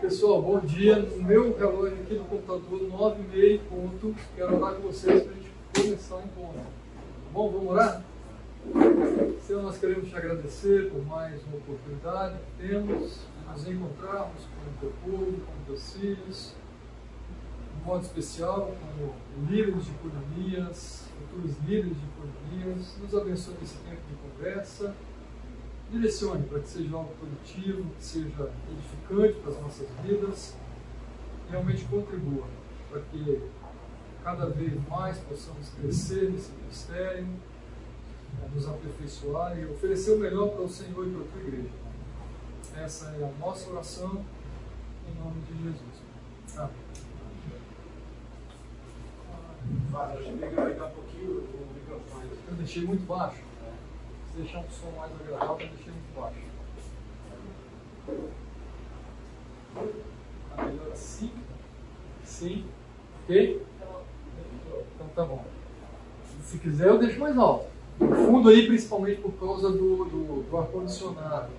Pessoal, bom dia. No meu relógio aqui no computador, 9 e meia ponto. Quero orar com vocês para a gente começar o encontro. Tá bom? Vamos orar? Senhor, nós queremos te agradecer por mais uma oportunidade que temos de nos encontrarmos com o teu povo, com os teus filhos, de modo especial como líderes de economias, futuros líderes de economias. Nos abençoe nesse tempo de conversa direcione para que seja algo produtivo, que seja edificante para as nossas vidas, realmente contribua para que cada vez mais possamos crescer nesse ministério, né, nos aperfeiçoar e oferecer o melhor para o Senhor e para a tua igreja. Essa é a nossa oração em nome de Jesus. Amém. Eu deixei muito baixo deixar um som mais agradável, deixei muito baixo. Tá melhor assim? Sim. Ok? Então tá bom. Se quiser, eu deixo mais alto. No fundo aí, principalmente por causa do, do, do ar-condicionado.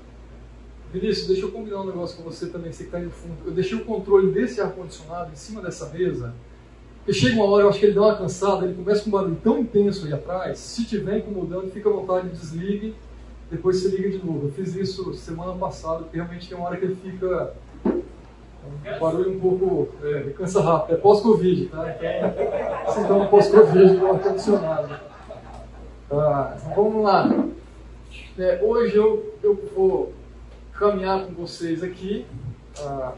Vinícius, deixa eu combinar um negócio com você também, você que aí no fundo. Eu deixei o controle desse ar-condicionado em cima dessa mesa porque chega uma hora, eu acho que ele dá uma cansada, ele começa com um barulho tão intenso aí atrás, se estiver incomodando, fica à vontade, desligue, depois você liga de novo. Eu fiz isso semana passada, porque realmente tem uma hora que ele fica um barulho um pouco. É, cansa rápido. É pós-Covid, tá? Então, pós-Covid do ar-condicionado. Tá, vamos lá. É, hoje eu, eu vou caminhar com vocês aqui. Ah,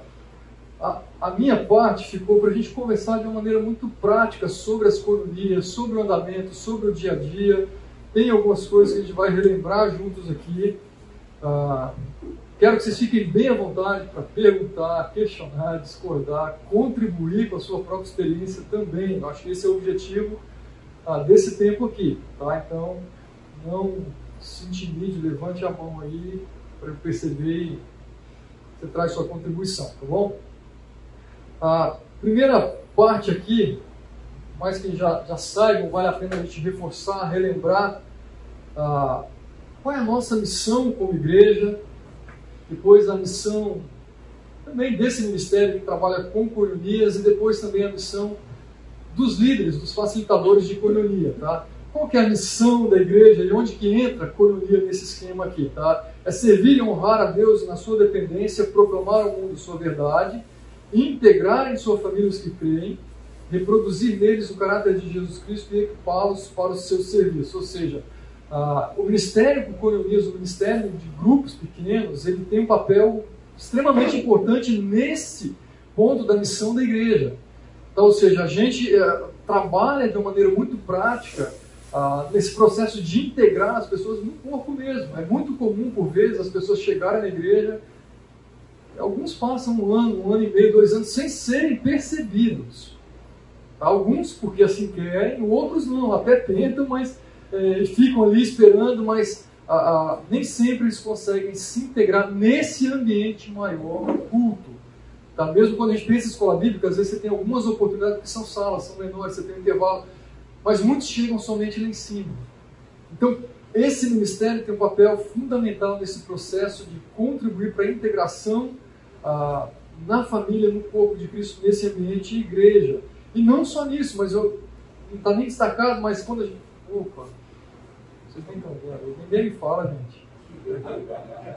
a, a minha parte ficou para a gente conversar de uma maneira muito prática sobre as colonias, sobre o andamento, sobre o dia a dia. Tem algumas coisas que a gente vai relembrar juntos aqui. Ah, quero que vocês fiquem bem à vontade para perguntar, questionar, discordar, contribuir com a sua própria experiência também. Eu acho que esse é o objetivo ah, desse tempo aqui. Tá? Então, não se intimide, levante a mão aí para eu perceber e você traz sua contribuição, tá bom? A primeira parte aqui, mais que já, já saibam, vale a pena a gente reforçar, relembrar ah, qual é a nossa missão como igreja, depois a missão também desse ministério que trabalha com colonias e depois também a missão dos líderes, dos facilitadores de colonia, tá? Qual que é a missão da igreja e onde que entra a colonia nesse esquema aqui, tá? É servir e honrar a Deus na sua dependência, proclamar ao mundo sua verdade integrar em sua família os que creem, reproduzir neles o caráter de Jesus Cristo e equipá-los para o seu serviço. Ou seja, uh, o ministério com economias, o ministério de grupos pequenos, ele tem um papel extremamente importante nesse ponto da missão da igreja. Então, ou seja, a gente uh, trabalha de uma maneira muito prática uh, nesse processo de integrar as pessoas no corpo mesmo. É muito comum, por vezes, as pessoas chegarem na igreja Alguns passam um ano, um ano e meio, dois anos sem serem percebidos. Alguns porque assim querem, outros não, até tentam, mas é, ficam ali esperando, mas a, a, nem sempre eles conseguem se integrar nesse ambiente maior, culto. Tá? Mesmo quando a gente pensa em escola bíblica, às vezes você tem algumas oportunidades que são salas, são menores, você tem um intervalo, mas muitos chegam somente lá em cima. Então, esse ministério tem um papel fundamental nesse processo de contribuir para a integração ah, na família, no corpo de Cristo, nesse ambiente igreja. E não só nisso, mas eu, não está nem destacado, mas quando a gente. Opa! Vocês estão vendo, ninguém fala, gente.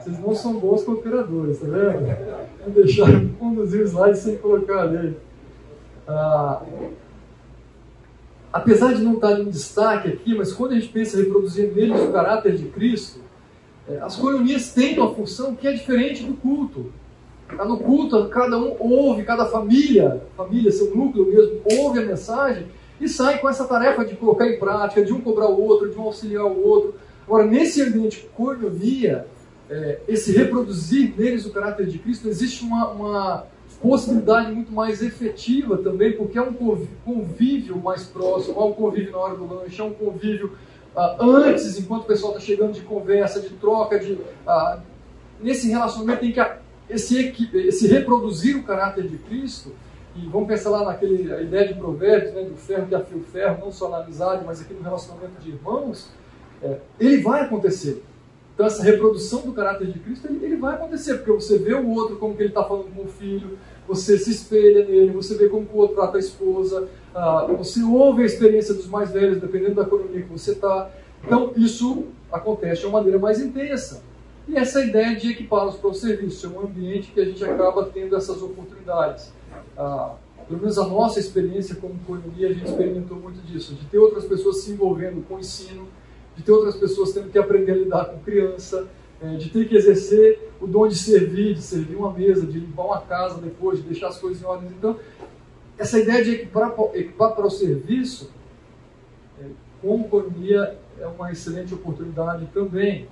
Vocês não são bons cooperadores, tá vendo? Vou deixar conduzir o slide sem colocar ali. Ah, apesar de não estar em destaque aqui, mas quando a gente pensa em reproduzir neles o caráter de Cristo, é, as colonias têm uma função que é diferente do culto. Tá no culto, cada um ouve, cada família, família, seu núcleo mesmo, ouve a mensagem e sai com essa tarefa de colocar em prática, de um cobrar o outro, de um auxiliar o outro. Agora, nesse ambiente colonia, é, esse reproduzir neles o caráter de Cristo, existe uma, uma possibilidade muito mais efetiva também, porque é um convívio mais próximo, é um convívio na hora do lanche, é um convívio uh, antes, enquanto o pessoal está chegando de conversa, de troca, de, uh, nesse relacionamento tem que esse, esse reproduzir o caráter de Cristo, e vamos pensar lá naquele, a ideia de provérbios, né, do ferro que afia o ferro, não só na amizade, mas aqui no relacionamento de irmãos, é, ele vai acontecer. Então essa reprodução do caráter de Cristo, ele, ele vai acontecer, porque você vê o outro como que ele está falando com o filho, você se espelha nele, você vê como o outro trata a esposa, ah, você ouve a experiência dos mais velhos, dependendo da economia que você está. Então isso acontece de uma maneira mais intensa. E essa ideia de equipá-los para o serviço, é um ambiente que a gente acaba tendo essas oportunidades. Ah, pelo menos a nossa experiência como coinonia, a gente experimentou muito disso, de ter outras pessoas se envolvendo com o ensino, de ter outras pessoas tendo que aprender a lidar com criança, é, de ter que exercer o dom de servir, de servir uma mesa, de limpar uma casa depois, de deixar as coisas em ordem. Então, essa ideia de equipar, equipar para o serviço, é, como economia, é uma excelente oportunidade também.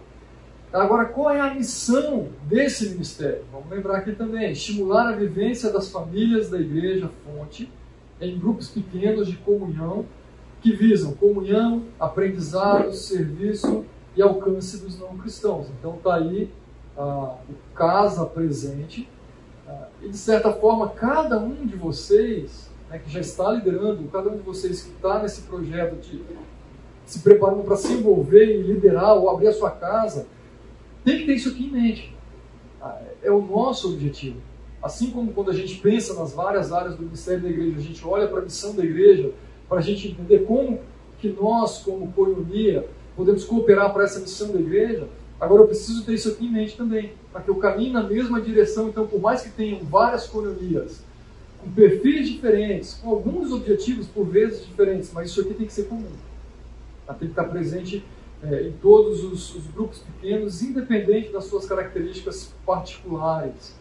Agora, qual é a missão desse ministério? Vamos lembrar aqui também: estimular a vivência das famílias da igreja fonte em grupos pequenos de comunhão que visam comunhão, aprendizado, serviço e alcance dos não cristãos. Então está aí ah, o casa presente ah, e de certa forma cada um de vocês né, que já está liderando, cada um de vocês que está nesse projeto de se preparando para se envolver e liderar ou abrir a sua casa tem que ter isso aqui em mente. É o nosso objetivo. Assim como quando a gente pensa nas várias áreas do ministério da igreja, a gente olha para a missão da igreja, para a gente entender como que nós, como coinonia, podemos cooperar para essa missão da igreja, agora eu preciso ter isso aqui em mente também, para que eu caminhe na mesma direção. Então, por mais que tenham várias coinonias, com perfis diferentes, com alguns objetivos por vezes diferentes, mas isso aqui tem que ser comum. Tem que estar presente é, em todos os, os, grupos pequenos, independente das suas características particulares.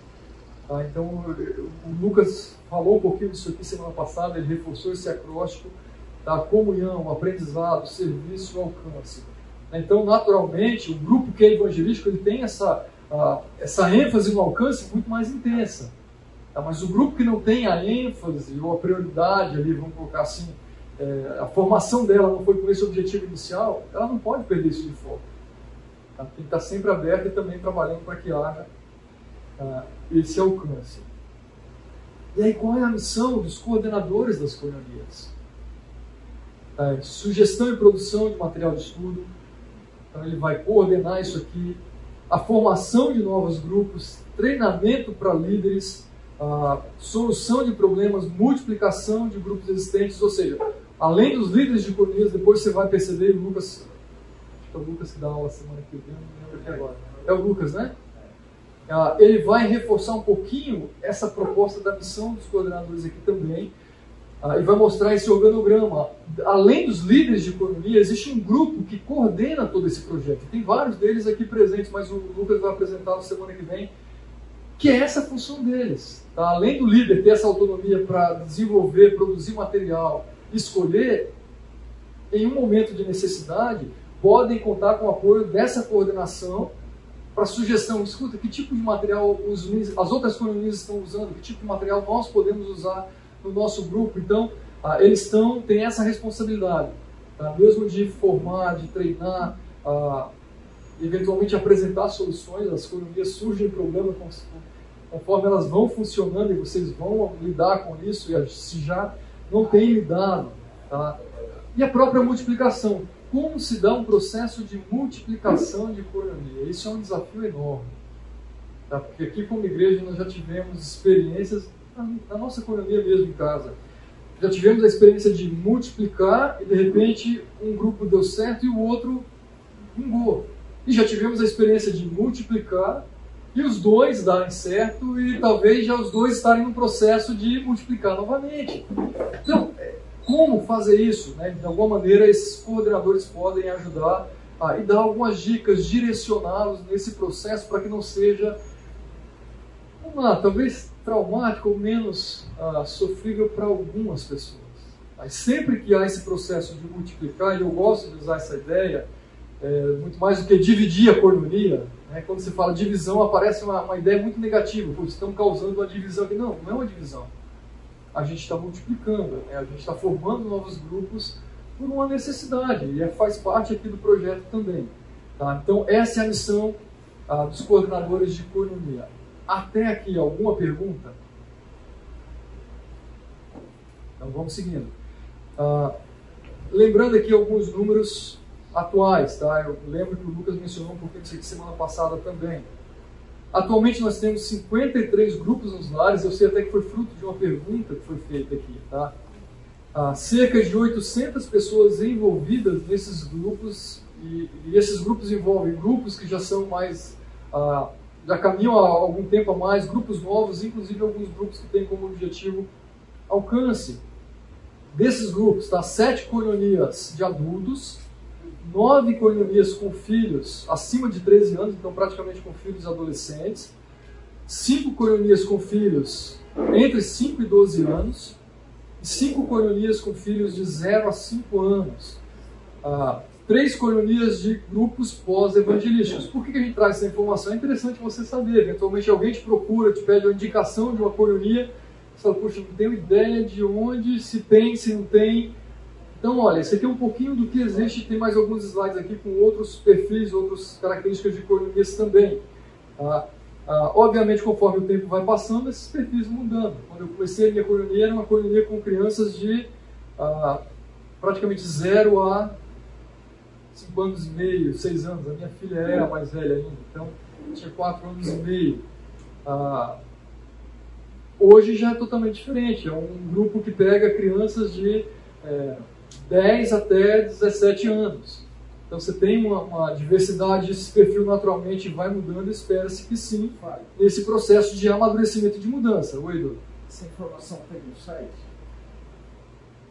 Tá? Então, o Lucas falou um pouquinho disso aqui semana passada, ele reforçou esse acróstico da comunhão, aprendizado, serviço, alcance. Então, naturalmente, o grupo que é evangelístico ele tem essa, essa ênfase no alcance muito mais intensa. Tá? Mas o grupo que não tem a ênfase ou a prioridade ali, vamos colocar assim, é, a formação dela não foi com esse objetivo inicial, ela não pode perder isso de foco. Ela tem que estar sempre aberta e também trabalhando para que haja uh, esse alcance. E aí, qual é a missão dos coordenadores das colonias? É, sugestão e produção de material de estudo. Então, ele vai coordenar isso aqui. A formação de novos grupos, treinamento para líderes, a solução de problemas, multiplicação de grupos existentes, ou seja, além dos líderes de colonias, depois você vai perceber, o Lucas, acho que é o Lucas que dá aula semana que vem, não lembro aqui agora. É o Lucas, né? Ah, ele vai reforçar um pouquinho essa proposta da missão dos coordenadores aqui também, ah, e vai mostrar esse organograma. Além dos líderes de economia, existe um grupo que coordena todo esse projeto. Tem vários deles aqui presentes, mas o Lucas vai apresentar na semana que vem, que é essa função deles. Tá? Além do líder ter essa autonomia para desenvolver, produzir material, escolher, em um momento de necessidade, podem contar com o apoio dessa coordenação para sugestão. Escuta, que tipo de material os, as outras colonias estão usando, que tipo de material nós podemos usar no nosso grupo. Então, ah, eles estão, têm essa responsabilidade, tá? mesmo de formar, de treinar, ah, eventualmente apresentar soluções. As colonias surgem problemas conforme elas vão funcionando e vocês vão lidar com isso, e se já não tem lidado. Tá? E a própria multiplicação. Como se dá um processo de multiplicação de economia? Isso é um desafio enorme. Tá? Porque aqui, como igreja, nós já tivemos experiências na nossa economia mesmo em casa. Já tivemos a experiência de multiplicar e de repente um grupo deu certo e o outro vingou. E já tivemos a experiência de multiplicar e os dois darem certo e talvez já os dois estarem no processo de multiplicar novamente. Então, é, como fazer isso? Né? De alguma maneira, esses coordenadores podem ajudar a, e dar algumas dicas, direcioná-los nesse processo para que não seja, vamos lá, talvez traumático ou menos uh, sofrível para algumas pessoas. Mas sempre que há esse processo de multiplicar, e eu gosto de usar essa ideia, é, muito mais do que dividir a cornuria, né? quando se fala divisão, aparece uma, uma ideia muito negativa. Pô, estamos causando uma divisão aqui. Não, não é uma divisão. A gente está multiplicando, né? a gente está formando novos grupos por uma necessidade, e é, faz parte aqui do projeto também. Tá? Então, essa é a missão ah, dos coordenadores de economia. Até aqui, alguma pergunta? Então vamos seguindo. Ah, lembrando aqui alguns números atuais, tá? Eu lembro que o Lucas mencionou um pouquinho disso aqui semana passada também. Atualmente nós temos 53 grupos nos lares, eu sei até que foi fruto de uma pergunta que foi feita aqui, tá? Há cerca de 800 pessoas envolvidas nesses grupos, e, e esses grupos envolvem grupos que já são mais, ah, já caminham há algum tempo a mais, grupos novos, inclusive alguns grupos que têm como objetivo alcance. Desses grupos, tá? Sete colonias de adultos, nove colonias com filhos acima de 13 anos, então praticamente com filhos adolescentes, cinco colonias com filhos entre 5 e 12 anos, e cinco colonias com filhos de 0 a 5 anos. Ah, três colonias de grupos pós-evangelísticos. Por que, a gente traz essa informação? É interessante você saber. Eventualmente alguém te procura, te pede uma indicação de uma colonia, você fala, puxa, não tenho ideia de onde, se tem, se não tem. Então, olha, esse aqui é um pouquinho do que existe, tem mais alguns slides aqui com outros perfis, outras características de colonias também. Ah, ah, obviamente, conforme o tempo vai passando, esses perfis mudando. Quando eu comecei a minha colonia, era uma colonia com crianças de ah, praticamente zero a 5 anos e meio, 6 anos. A minha filha é a mais velha ainda, então tinha 4 anos e meio. Ah, hoje já é totalmente diferente. É um grupo que pega crianças de é, 10 até 17 anos. Então você tem uma, uma diversidade, esse perfil naturalmente vai mudando, espera-se que sim, nesse processo de amadurecimento de mudança. Oi, Edu. Essa informação tem no site?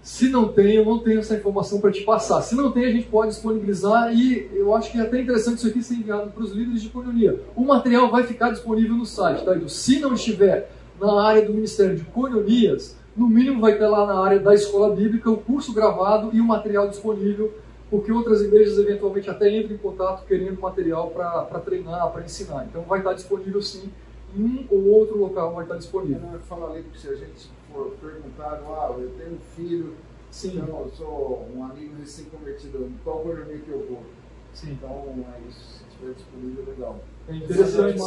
Se não tem, eu não tenho essa informação para te passar. Se não tem, a gente pode disponibilizar e eu acho que é até interessante isso aqui ser enviado para os líderes de coinonia. O material vai ficar disponível no site, tá, Edu? Se não estiver na área do Ministério de Coinonias, no mínimo vai ter lá na área da escola bíblica o curso gravado e o material disponível, porque outras igrejas eventualmente até entram em contato querendo material para treinar, para ensinar. Então vai estar disponível sim, em um ou outro local vai estar disponível. Eu falo ali que se a gente for perguntar, ah, eu tenho um filho, sim. então eu sou um amigo recém-convertido, qual coinonia que eu vou? Sim. Então é isso, se estiver disponível, legal. É interessante,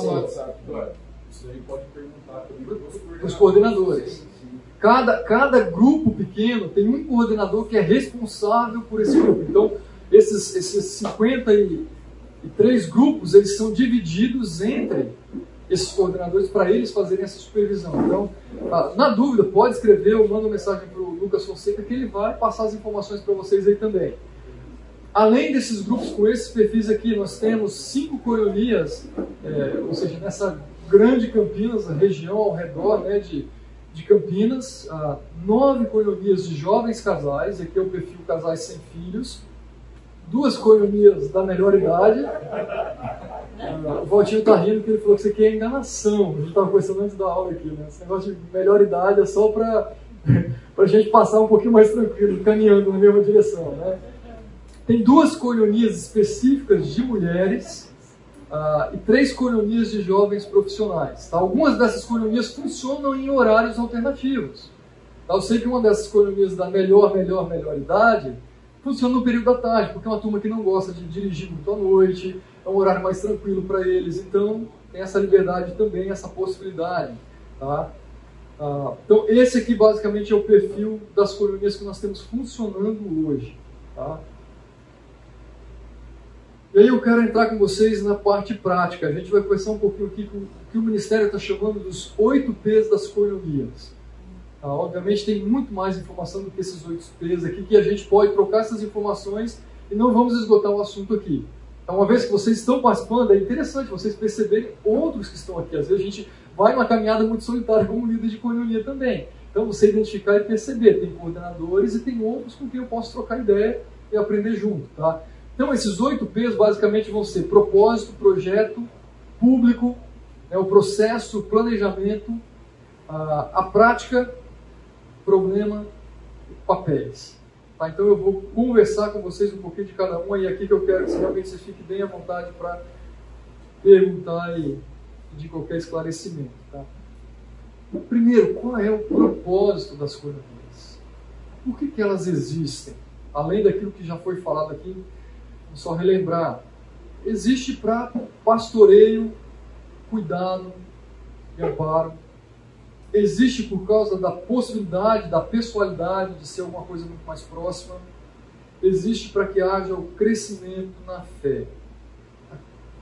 Isso aí pode perguntar também para os coordenadores. Sim. Cada, cada grupo pequeno tem um coordenador que é responsável por esse grupo. Então, esses, esses 53 grupos, eles são divididos entre esses coordenadores para eles fazerem essa supervisão. Então, ah, na dúvida, pode escrever ou manda uma mensagem para o Lucas Fonseca que ele vai passar as informações para vocês aí também. Além desses grupos com esses perfis aqui, nós temos cinco colonias, é, ou seja, nessa grande Campinas, região ao redor né, de de Campinas, nove coinonias de jovens casais, aqui é o perfil casais sem filhos, duas coinonias da melhor idade. Ah, o Valtinho está rindo que ele falou que isso aqui é enganação. A gente estava conversando antes da aula aqui, né? Esse negócio de melhor idade é só para a gente passar um pouquinho mais tranquilo, caminhando na mesma direção, né? Tem duas coinonias específicas de mulheres, Uh, e três colonias de jovens profissionais. Tá? Algumas dessas colonias funcionam em horários alternativos. Tá? Eu sei que uma dessas colonias da melhor, melhor, melhor idade funciona no período da tarde, porque é uma turma que não gosta de dirigir muito à noite, é um horário mais tranquilo para eles, então tem essa liberdade também, essa possibilidade. Tá? Uh, então, esse aqui basicamente é o perfil das colonias que nós temos funcionando hoje. Tá? E aí eu quero entrar com vocês na parte prática. A gente vai conversar um pouquinho aqui com o que o Ministério está chamando dos oito P's das coreografias. Tá? Obviamente tem muito mais informação do que esses oito P's aqui, que a gente pode trocar essas informações e não vamos esgotar o assunto aqui. Então, uma vez que vocês estão participando, é interessante vocês perceberem outros que estão aqui. Às vezes a gente vai numa caminhada muito solitária como líder de coreografia também. Então, você identificar e perceber. Tem coordenadores e tem outros com quem eu posso trocar ideia e aprender junto. Tá? Então, esses oito P's basicamente vão ser propósito, projeto, público, é o processo, planejamento, a, a prática, problema e papéis. Tá? Então, eu vou conversar com vocês um pouquinho de cada um e aqui que eu quero que realmente vocês fiquem bem à vontade para perguntar e de qualquer esclarecimento. Tá? Primeiro, qual é o propósito das coisas? Por que, que elas existem? Além daquilo que já foi falado aqui, só relembrar, existe para pastoreio, cuidado e amparo. Existe por causa da possibilidade, da pessoalidade de ser alguma coisa muito mais próxima. existe para que haja o crescimento na fé.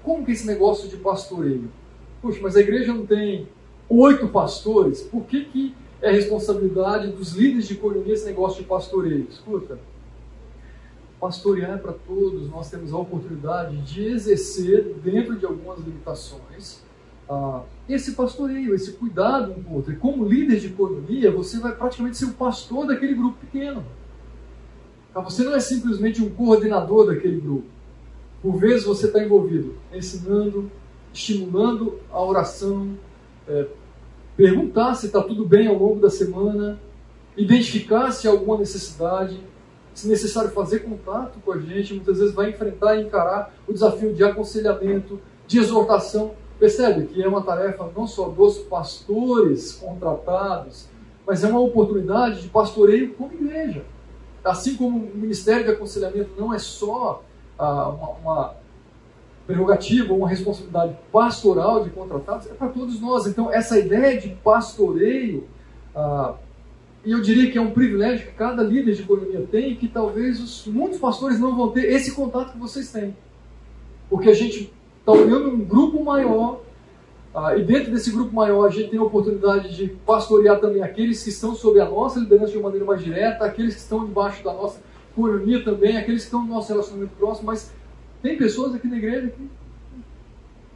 Como que é esse negócio de pastoreio? Puxa, mas a igreja não tem oito pastores, por que, que é responsabilidade dos líderes de colonia esse negócio de pastoreio? Escuta, pastorear é para todos, nós temos a oportunidade de exercer, dentro de algumas limitações, uh, esse pastoreio, esse cuidado um com o outro. E como líder de colonia, você vai praticamente ser o pastor daquele grupo pequeno. Tá? Você não é simplesmente um coordenador daquele grupo. Por vezes você está envolvido ensinando, estimulando a oração, é, perguntar se está tudo bem ao longo da semana, identificar se há alguma necessidade, se necessário fazer contato com a gente, muitas vezes vai enfrentar e encarar o desafio de aconselhamento, de exortação. Percebe que é uma tarefa não só dos pastores contratados, mas é uma oportunidade de pastoreio como igreja. Assim como o ministério de aconselhamento não é só ah, uma, uma prerrogativa, uma responsabilidade pastoral de contratados, é para todos nós. Então, essa ideia de pastoreio, ah, e eu diria que é um privilégio que cada líder de economia tem, que talvez os, muitos pastores não vão ter esse contato que vocês têm. Porque a gente está olhando um grupo maior, ah, e dentro desse grupo maior a gente tem a oportunidade de pastorear também aqueles que estão sob a nossa liderança de uma maneira mais direta, aqueles que estão debaixo da nossa coronia também, aqueles que estão no nosso relacionamento próximo, mas tem pessoas aqui na igreja que.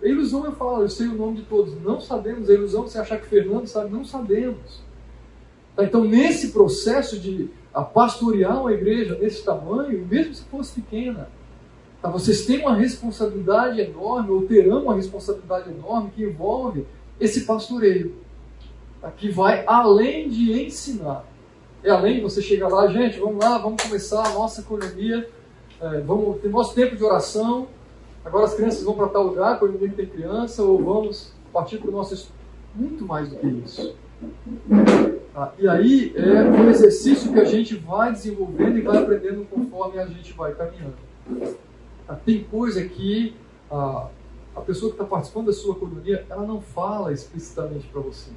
É ilusão eu falo, eu sei o nome de todos. Não sabemos. É ilusão você achar que Fernando sabe, não sabemos. Então, nesse processo de pastorear uma igreja desse tamanho, mesmo se fosse pequena, tá, vocês têm uma responsabilidade enorme, ou terão uma responsabilidade enorme que envolve esse pastoreio, tá, que vai além de ensinar. É além de você chegar lá, gente, vamos lá, vamos começar a nossa economia é, vamos ter nosso tempo de oração, agora as crianças vão para tal lugar, quando ninguém tem criança, ou vamos partir para o nosso muito mais do que isso. Ah, e aí é um exercício que a gente vai desenvolvendo e vai aprendendo conforme a gente vai caminhando. Ah, tem coisa que ah, a pessoa que está participando da sua colonia, ela não fala explicitamente para você.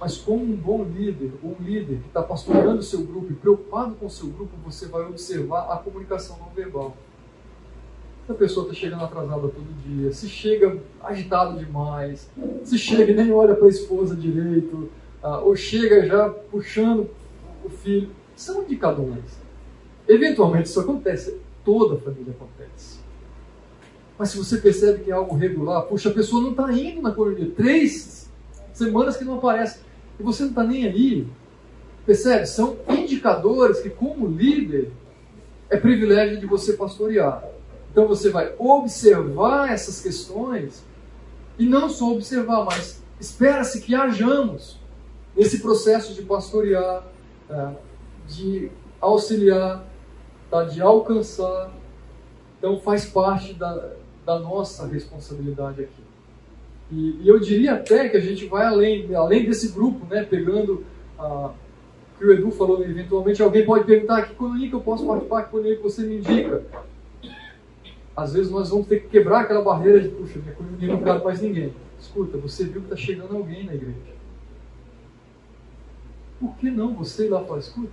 Mas como um bom líder, um líder que está pastoreando o seu grupo e preocupado com o seu grupo, você vai observar a comunicação não verbal. A pessoa está chegando atrasada todo dia, se chega agitado demais, se chega e nem olha para a esposa direito, ah, ou chega já puxando o filho, são indicadores. Eventualmente isso acontece, toda a família acontece. Mas se você percebe que é algo regular, puxa, a pessoa não está indo na colonia, três semanas que não aparece e você não está nem aí. Percebe? São indicadores que, como líder, é privilégio de você pastorear. Então você vai observar essas questões e não só observar, mas espera-se que hajamos nesse processo de pastorear, é, de auxiliar, tá? de alcançar. Então faz parte da, da nossa responsabilidade aqui. E, e, eu diria até que a gente vai além, além desse grupo, né, pegando a que o Edu falou, eventualmente alguém pode perguntar que colonia que eu posso participar, que colonia que você me indica. Às vezes nós vamos ter que quebrar aquela barreira de, puxa, minha colonia não cabe mais ninguém. Escuta, você viu que está chegando alguém na igreja. Por que não você ir lá falar, escuta,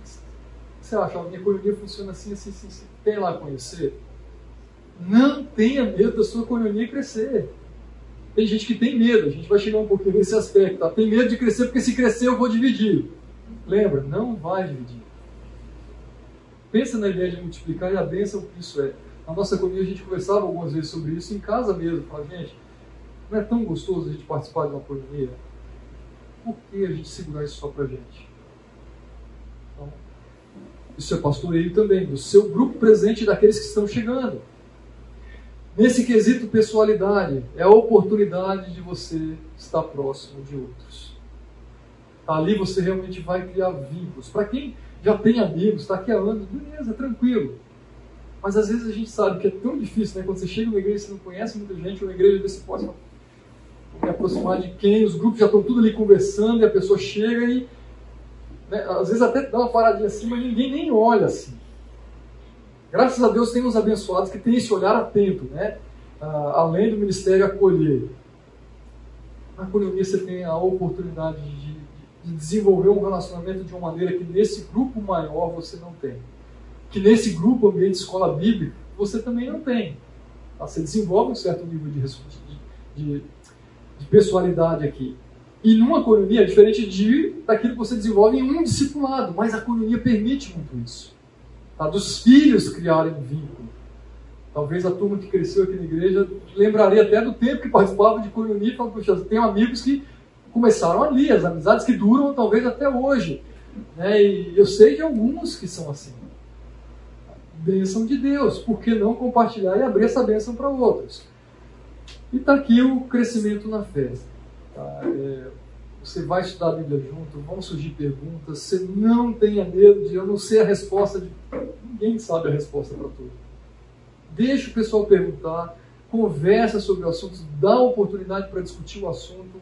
você acha, a minha colonia funciona assim, assim, assim, assim. tem lá conhecer? Não tenha medo da sua colonia crescer. Tem gente que tem medo, a gente vai chegar um pouquinho nesse aspecto. Tá? Tem medo de crescer porque se crescer eu vou dividir. Lembra? Não vai dividir. Pensa na ideia de multiplicar e a bênção que isso é. Na nossa comunidade a gente conversava algumas vezes sobre isso em casa mesmo. Fala, gente, não é tão gostoso a gente participar de uma comunidade? Por que a gente segurar isso só pra gente? Então, isso é pastoreio também, do seu grupo presente daqueles que estão chegando. Nesse quesito pessoalidade, é a oportunidade de você estar próximo de outros. Ali você realmente vai criar vínculos. Para quem já tem amigos, está aqui há anos, beleza, tranquilo. Mas às vezes a gente sabe que é tão difícil, né? Quando você chega numa igreja e você não conhece muita gente, uma igreja desse pode me aproximar de quem, os grupos já estão tudo ali conversando e a pessoa chega e né, às vezes até dá uma paradinha assim, mas ninguém nem olha assim. Graças a Deus tem uns abençoados que têm esse olhar atento, né? Ah, além do ministério acolher. Na colonia você tem a oportunidade de, de, desenvolver um relacionamento de uma maneira que nesse grupo maior você não tem. Que nesse grupo ambiente escola bíblica você também não tem. Tá? Você desenvolve um certo nível de, de, de pessoalidade aqui. E numa coronia é diferente de daquilo que você desenvolve em um discipulado, mas a coronia permite muito isso. Tá? Dos filhos criarem um vínculo. Talvez a turma que cresceu aqui na igreja lembraria até do tempo que participava de coronia e falava, tenho amigos que começaram ali, as amizades que duram talvez até hoje. Né? E eu sei de alguns que são assim. Bênção de Deus, por que não compartilhar e abrir essa bênção para outros? E está aqui o crescimento na fé. Tá? É, você vai estudar a Bíblia junto, vão surgir perguntas, você não tenha medo de eu não sei a resposta de. Ninguém sabe a resposta para tudo. Deixa o pessoal perguntar, conversa sobre o assunto, dá oportunidade para discutir o assunto,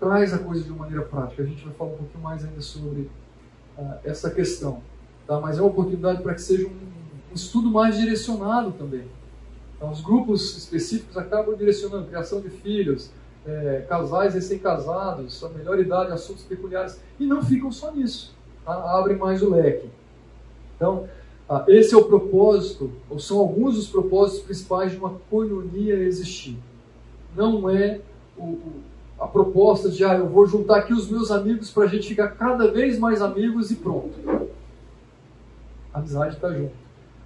traz a coisa de uma maneira prática. A gente vai falar um pouquinho mais ainda sobre uh, essa questão. Tá? Mas é uma oportunidade para que seja um, um estudo mais direcionado também. Então, os grupos específicos acabam direcionando criação de filhos, é, casais recém-casados, a melhor idade, assuntos peculiares, e não ficam só nisso. Tá? Abrem mais o leque. Então, esse é o propósito, ou são alguns dos propósitos principais de uma coinonia existir. Não é o, o, a proposta de, ah, eu vou juntar aqui os meus amigos para a gente ficar cada vez mais amigos e pronto. A amizade está junto.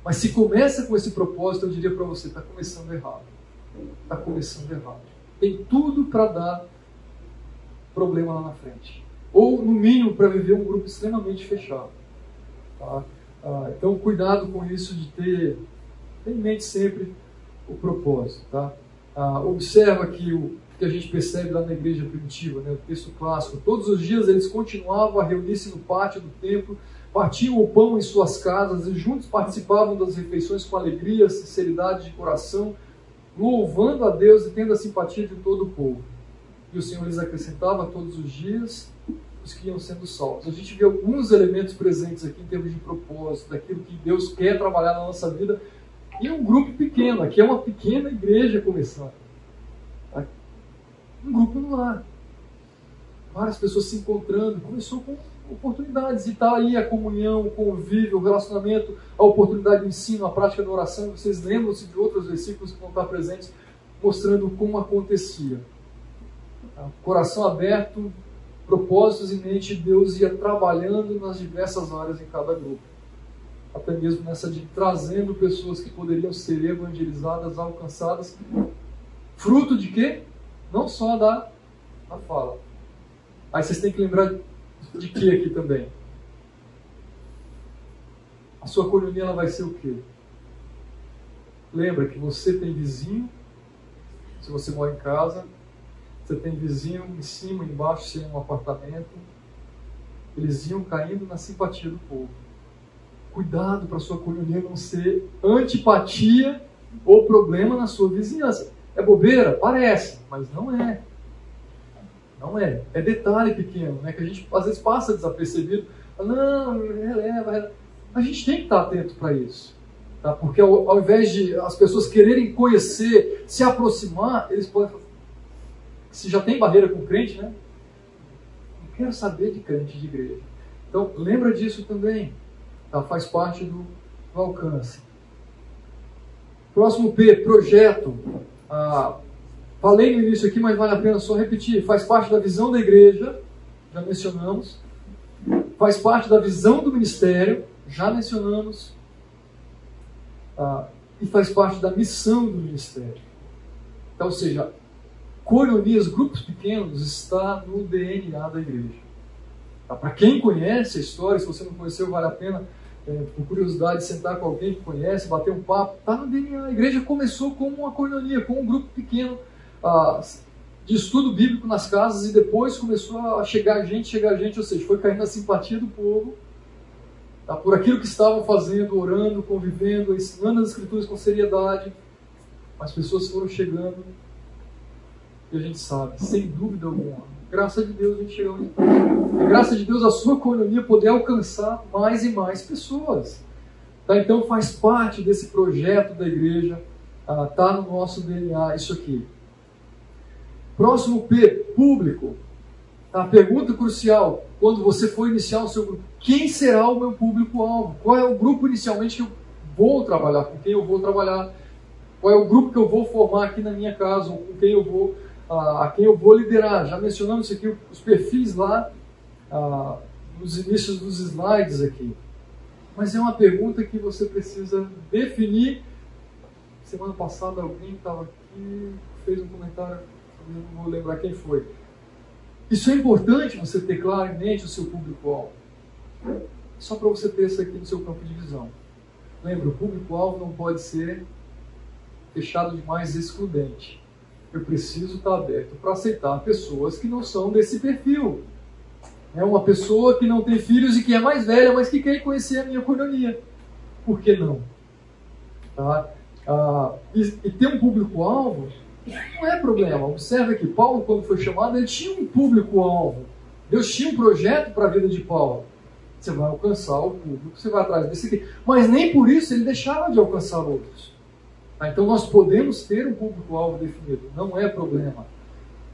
Mas se começa com esse propósito, eu diria para você, está começando errado. Está começando errado. Tem tudo para dar problema lá na frente. Ou, no mínimo, para viver um grupo extremamente fechado. Tá? Ah, então, cuidado com isso de ter, ter, em mente sempre o propósito. Tá? Ah, observa que o que a gente percebe lá na igreja primitiva, né, o texto clássico. Todos os dias eles continuavam a reunir-se no pátio do templo partiam o pão em suas casas e juntos participavam das refeições com alegria, sinceridade de coração, louvando a Deus e tendo a simpatia de todo o povo. E o Senhor lhes acrescentava todos os dias os que iam sendo salvos. A gente vê alguns elementos presentes aqui em termos de propósito, daquilo que Deus quer trabalhar na nossa vida. E um grupo pequeno, aqui é uma pequena igreja começando. Um grupo no lar. Várias pessoas se encontrando. Começou com oportunidades. E está aí a comunhão, o convívio, o relacionamento, a oportunidade de ensino, a prática da oração. Vocês lembram-se de outros versículos que vão estar presentes, mostrando como acontecia. Tá? Coração aberto, propósitos em mente, Deus ia trabalhando nas diversas áreas em cada grupo. Até mesmo nessa de trazendo pessoas que poderiam ser evangelizadas, alcançadas. Fruto de quê? Não só da, da fala. Aí vocês têm que lembrar de que aqui também? A sua coronia ela vai ser o quê? Lembra que você tem vizinho, se você mora em casa, você tem vizinho em cima, embaixo, se é um apartamento, eles iam caindo na simpatia do povo. Cuidado para a sua coronia não ser antipatia ou problema na sua vizinhança. É bobeira? Parece, mas não é. Não é. É detalhe pequeno, né? Que a gente às vezes passa desapercebido. Não, releva, releva. A gente tem que estar atento para isso. Tá? Porque ao, ao, invés de as pessoas quererem conhecer, se aproximar, eles podem falar, se já tem barreira com crente, né? Não quero saber de crente de igreja. Então, lembra disso também. Tá? Faz parte do, do alcance. Próximo P, projeto. Ah, Falei no início aqui, mas vale a pena só repetir. Faz parte da visão da igreja, já mencionamos. Faz parte da visão do ministério, já mencionamos. Ah, e faz parte da missão do ministério. Então, ou seja, coronias, grupos pequenos, está no DNA da igreja. Tá? Para quem conhece a história, se você não conheceu, vale a pena, é, por curiosidade, sentar com alguém que conhece, bater um papo. Está no DNA. A igreja começou como uma coronia, com um grupo pequeno de estudo bíblico nas casas e depois começou a chegar gente, chegar gente, ou seja, foi caindo a simpatia do povo tá, por aquilo que estavam fazendo, orando, convivendo, ensinando as escrituras com seriedade. As pessoas foram chegando e a gente sabe, sem dúvida alguma, graça de Deus a gente chegou onde É graça de Deus a sua economia poder alcançar mais e mais pessoas. Tá, então faz parte desse projeto da igreja, está ah, no nosso DNA isso aqui. Próximo P, público. A pergunta crucial, quando você for iniciar o seu grupo, quem será o meu público-alvo? Qual é o grupo inicialmente que eu vou trabalhar, com quem eu vou trabalhar? Qual é o grupo que eu vou formar aqui na minha casa, com quem eu vou, a, quem eu vou liderar? Já mencionamos aqui os perfis lá nos inícios dos slides aqui. Mas é uma pergunta que você precisa definir. Semana passada alguém estava aqui, fez um comentário, não vou lembrar quem foi isso é importante você ter claro em mente o seu público-alvo. Só para você ter isso aqui no seu campo de visão. Lembra, o público-alvo não pode ser fechado demais excludente. Eu preciso estar aberto para aceitar pessoas que não são desse perfil. É uma pessoa que não tem filhos e que é mais velha, mas que quer conhecer a minha coinonia. Por que não? Tá? Ah, e, e ter um público-alvo não é problema. Observe que Paulo, quando foi chamado, ele tinha um público-alvo. Deus tinha um projeto para a vida de Paulo. Você vai alcançar o público, você vai atrás desse aqui. Mas nem por isso ele deixava de alcançar outros. Tá? Então nós podemos ter um público-alvo definido, não é problema.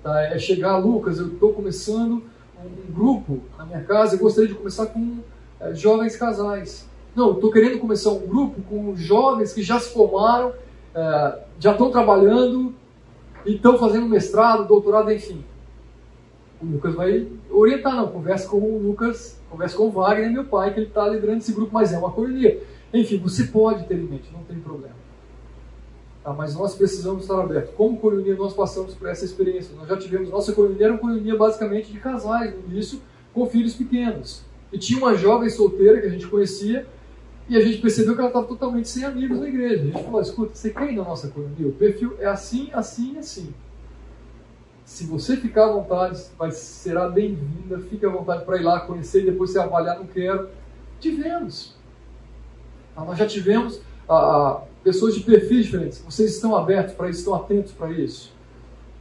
Tá? É chegar, Lucas, eu estou começando um grupo na minha casa, eu gostaria de começar com é, jovens casais. Não, estou querendo começar um grupo com jovens que já se formaram, é, já estão trabalhando e estão fazendo mestrado, doutorado, enfim. O Lucas vai orientar, não. Conversa com o Lucas, conversa com o Wagner, meu pai, que ele está liderando esse grupo, mas é uma coronia. Enfim, você pode ter em mente, não tem problema. Tá, mas nós precisamos estar abertos. Como coronia, nós passamos por essa experiência. Nós já tivemos, nossa coronia era uma coronia basicamente de casais, no início, com filhos pequenos. E tinha uma jovem solteira que a gente conhecia, e a gente percebeu que ela estava totalmente sem amigos na igreja. A gente falou: escuta, você quer ir na nossa economia? O perfil é assim, assim e assim. Se você ficar à vontade, vai, será bem-vinda. Fique à vontade para ir lá conhecer e depois você avaliar. Não quero. Tivemos. Ah, nós já tivemos ah, ah, pessoas de perfis diferentes. Vocês estão abertos para isso? Estão atentos para isso?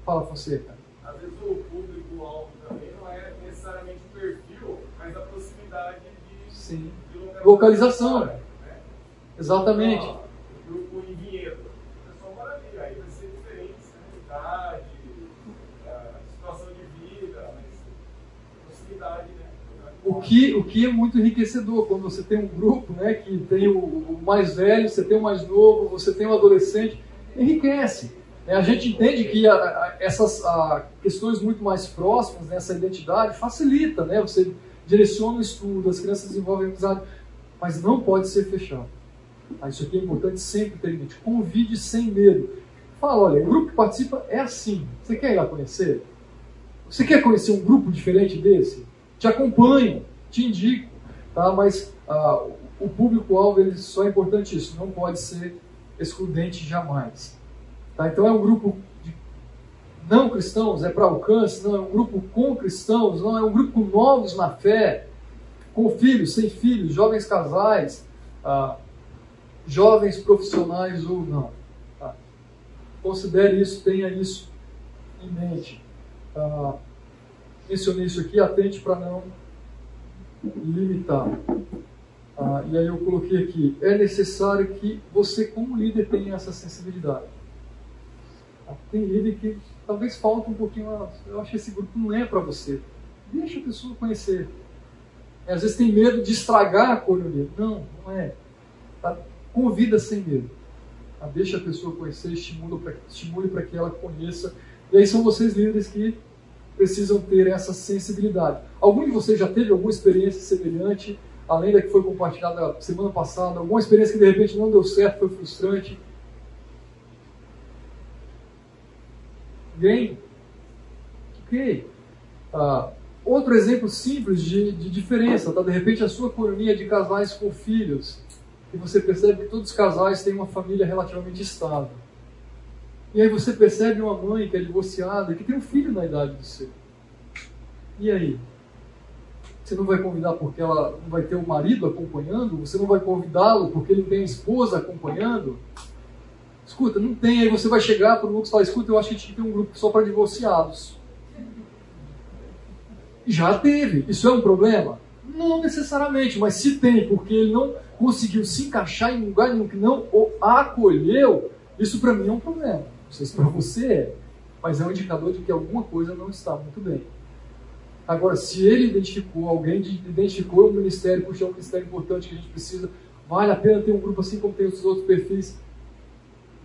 Fala, Fonseca. Às vezes o público-alvo também não é necessariamente o perfil, mas a proximidade de. Sim localização. Exatamente. grupo em Vinhedo. É só maravilha. Aí vai ser diferente, né? Idade, situação de vida, proximidade, né? O que, o que é muito enriquecedor quando você tem um grupo né, que tem o, o mais velho, você tem o mais novo, você tem o adolescente, enriquece. Né? A gente entende que a, a, essas a, questões muito mais próximas, né, essa identidade, facilita, né? Você direciona o estudo, as crianças desenvolvem amizade mas não pode ser fechado. Ah, isso aqui é importante sempre ter em mente. Convide sem medo. Fala, olha, o grupo que participa é assim. Você quer ir lá conhecer? Você quer conhecer um grupo diferente desse? Te acompanho, te indico, tá? Mas ah, o público-alvo só é importante isso, não pode ser excludente jamais. Tá? Então é um grupo de não cristãos, é para alcance, não é um grupo com cristãos, não é um grupo novos na fé, com filhos, sem filhos, jovens casais, ah, jovens profissionais ou não. Tá? Considere isso, tenha isso em mente. Ah, mencionei isso aqui, atente para não limitar. Ah, e aí eu coloquei aqui, é necessário que você como líder tenha essa sensibilidade. Ah, tem líder que talvez falta um pouquinho, eu acho que esse grupo não é para você. Deixa a pessoa conhecer às vezes tem medo de estragar a coronia. Não, não é. Tá? Convida sem medo. Tá? Deixa a pessoa conhecer, estimule para que ela conheça. E aí são vocês líderes que precisam ter essa sensibilidade. Algum de vocês já teve alguma experiência semelhante, além da que foi compartilhada semana passada? Alguma experiência que de repente não deu certo, foi frustrante? Ninguém? Ok. Ah, Outro exemplo simples de, de diferença, tá? De repente a sua coronia de casais com filhos, e você percebe que todos os casais têm uma família relativamente estável. E aí você percebe uma mãe que é divorciada e que tem um filho na idade do seu. E aí? Você não vai convidar porque ela não vai ter o marido acompanhando? Você não vai convidá-lo porque ele tem a esposa acompanhando? Escuta, não tem. Aí você vai chegar para o Lucas e falar: escuta, eu acho que a gente tem um grupo só para divorciados. Já teve. Isso é um problema? Não necessariamente, mas se tem, porque ele não conseguiu se encaixar em lugar nenhum que não o acolheu, isso para mim é um problema. Não sei se para você é, mas é um indicador de que alguma coisa não está muito bem. Agora, se ele identificou, alguém identificou um ministério, puxa, é um ministério importante que a gente precisa, vale a pena ter um grupo assim como tem os outros perfis,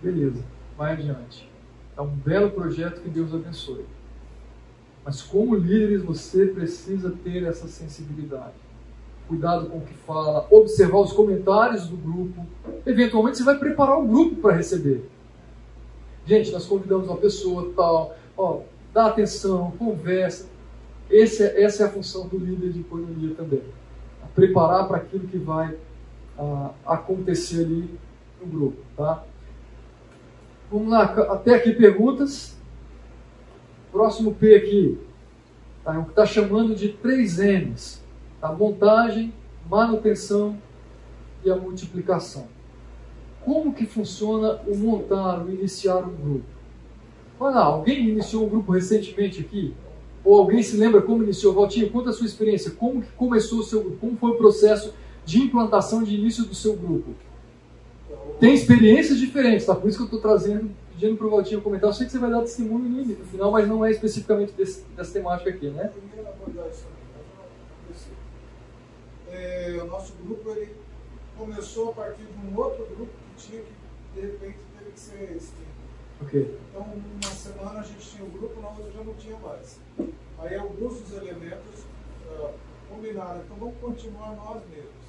beleza, vai adiante. É um belo projeto que Deus abençoe. Mas como líderes, você precisa ter essa sensibilidade. Cuidado com o que fala, observar os comentários do grupo. Eventualmente você vai preparar o grupo para receber. Gente, nós convidamos uma pessoa tal, ó, dá atenção, conversa. Esse, é, essa é a função do líder de economia também. preparar para aquilo que vai uh, acontecer ali no grupo. Tá? Vamos lá, até aqui perguntas. Próximo P aqui. Tá? É o que está chamando de três M's. A montagem, manutenção e a multiplicação. Como que funciona o montar, o iniciar um grupo? Olha lá, alguém iniciou um grupo recentemente aqui? Ou alguém se lembra como iniciou? Valtinho, conta a sua experiência. Como que começou o seu grupo? Como foi o processo de implantação de início do seu grupo? Tem experiências diferentes, tá? Por isso que eu estou trazendo, pedindo para o Valtinho comentar. Eu sei que você vai dar testemunho no, no final, mas não é especificamente desse, dessa temática aqui, né? É, o nosso grupo ele começou a partir de um outro grupo que tinha que, de repente, teve que ser extinto. Okay. Então, uma semana a gente tinha um grupo, na outra já não tinha mais. Aí alguns dos elementos uh, combinaram, então vamos continuar nós mesmos.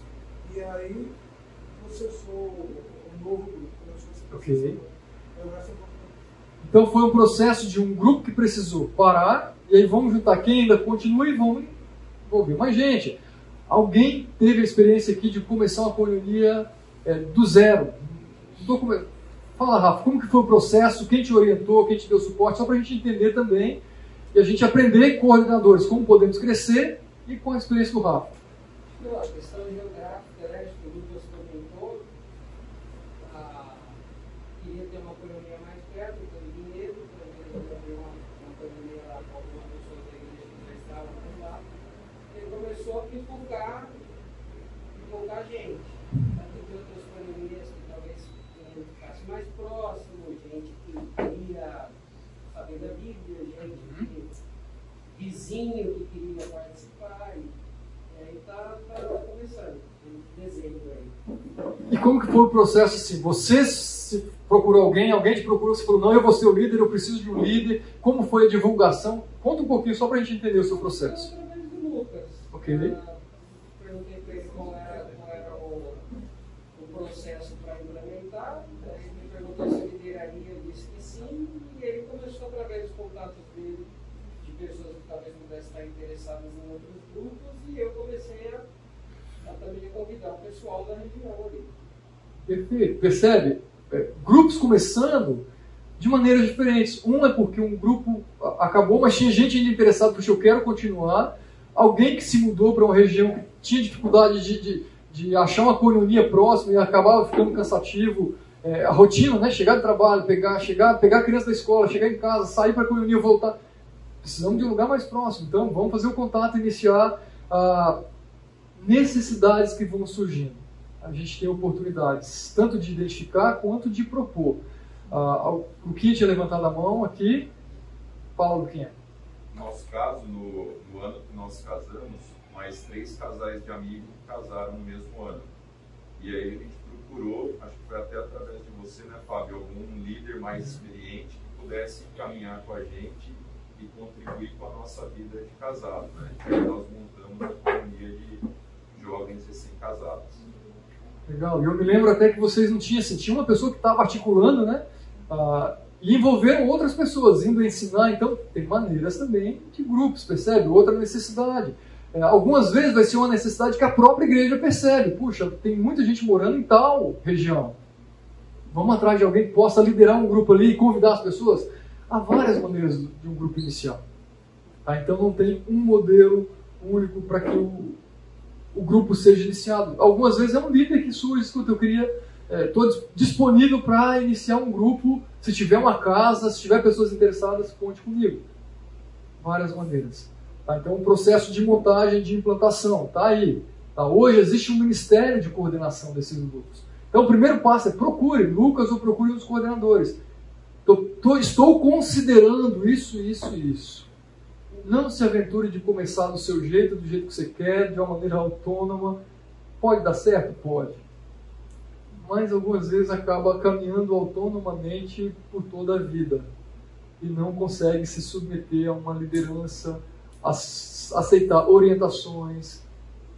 E aí processou um novo grupo. Ok. Então foi um processo de um grupo que precisou parar, e aí vamos juntar quem ainda continua e vamos envolver. Mas, gente, alguém teve a experiência aqui de começar uma colonia é, do zero? Fala, Rafa, como que foi o processo? Quem te orientou? Quem te deu suporte? Só para a gente entender também e a gente aprender, coordenadores, como podemos crescer e com a experiência do Rafa. Não, a questão geográfica, né, acho que o Lucas comentou, a, queria ter uma colonia mais perto, então dinheiro, para ter uma, uma colonia lá com algumas pessoas da igreja que já estavam por lá. Ele começou a divulgar, divulgar gente. Tanto de outras colonias que talvez ficasse mais próximo, gente que queria saber da Bíblia, gente que, vizinho que queria participar. E, e aí está tá, tá começando, em dezembro aí. E como que foi o processo assim? Você procurou alguém, alguém te procurou, você falou, não, eu vou ser o líder, eu preciso de um líder. Como foi a divulgação? Conta um pouquinho só para a gente entender o seu processo. Ok. Perguntei para ele qual era, qual era o, o processo para implementar. Aí ele me perguntou se eu lideraria, eu disse que sim. E ele começou, através dos contatos dele, de pessoas que talvez pudessem estar interessadas em outros grupos, e eu comecei a, a também convidar o pessoal da região ali. Percebe? É, grupos começando de maneiras diferentes. Um é porque um grupo acabou, mas tinha gente ainda interessada, porque eu quero continuar. Alguém que se mudou para uma região que tinha dificuldade de, de, de achar uma colonia próxima e acabava ficando cansativo. É, a rotina, né? Chegar do trabalho, pegar, chegar, pegar a criança da escola, chegar em casa, sair para a colonia, voltar. Precisamos de um lugar mais próximo. Então, vamos fazer o um contato, iniciar ah, necessidades que vão surgindo. A gente tem oportunidades tanto de identificar quanto de propor. Ah, o que tinha levantado a mão aqui, fala, Luquinha. No nosso caso, no, no ano que nós casamos, mais três casais de amigos casaram no mesmo ano. E aí a gente procurou, acho que foi até através de você, né, Fábio, algum líder mais experiente que pudesse caminhar com a gente e contribuir com a nossa vida de casado. Né? E aí nós montamos a comunidade de jovens recém-casados. Legal. E eu me lembro até que vocês não tinham, assim, tinha uma pessoa que estava articulando, né? Ah, e envolveram outras pessoas, indo ensinar. Então, tem maneiras também de grupos, percebe? Outra necessidade. É, algumas vezes vai ser uma necessidade que a própria igreja percebe. Puxa, tem muita gente morando em tal região. Vamos atrás de alguém que possa liderar um grupo ali e convidar as pessoas. Há várias maneiras de um grupo inicial. Tá? Então não tem um modelo único para que o, o grupo seja iniciado. Algumas vezes é um líder que surge, escuta, eu queria, estou é, disponível para iniciar um grupo. Se tiver uma casa, se tiver pessoas interessadas, conte comigo. Várias maneiras. Tá? Então, um processo de montagem, de implantação, está aí. Tá? Hoje existe um ministério de coordenação desses grupos. Então, o primeiro passo é procure Lucas ou procure os coordenadores. Tô, tô, estou considerando isso, isso e isso. Não se aventure de começar do seu jeito, do jeito que você quer, de uma maneira autônoma. Pode dar certo? Pode. Mas algumas vezes acaba caminhando autonomamente por toda a vida e não consegue se submeter a uma liderança, aceitar orientações.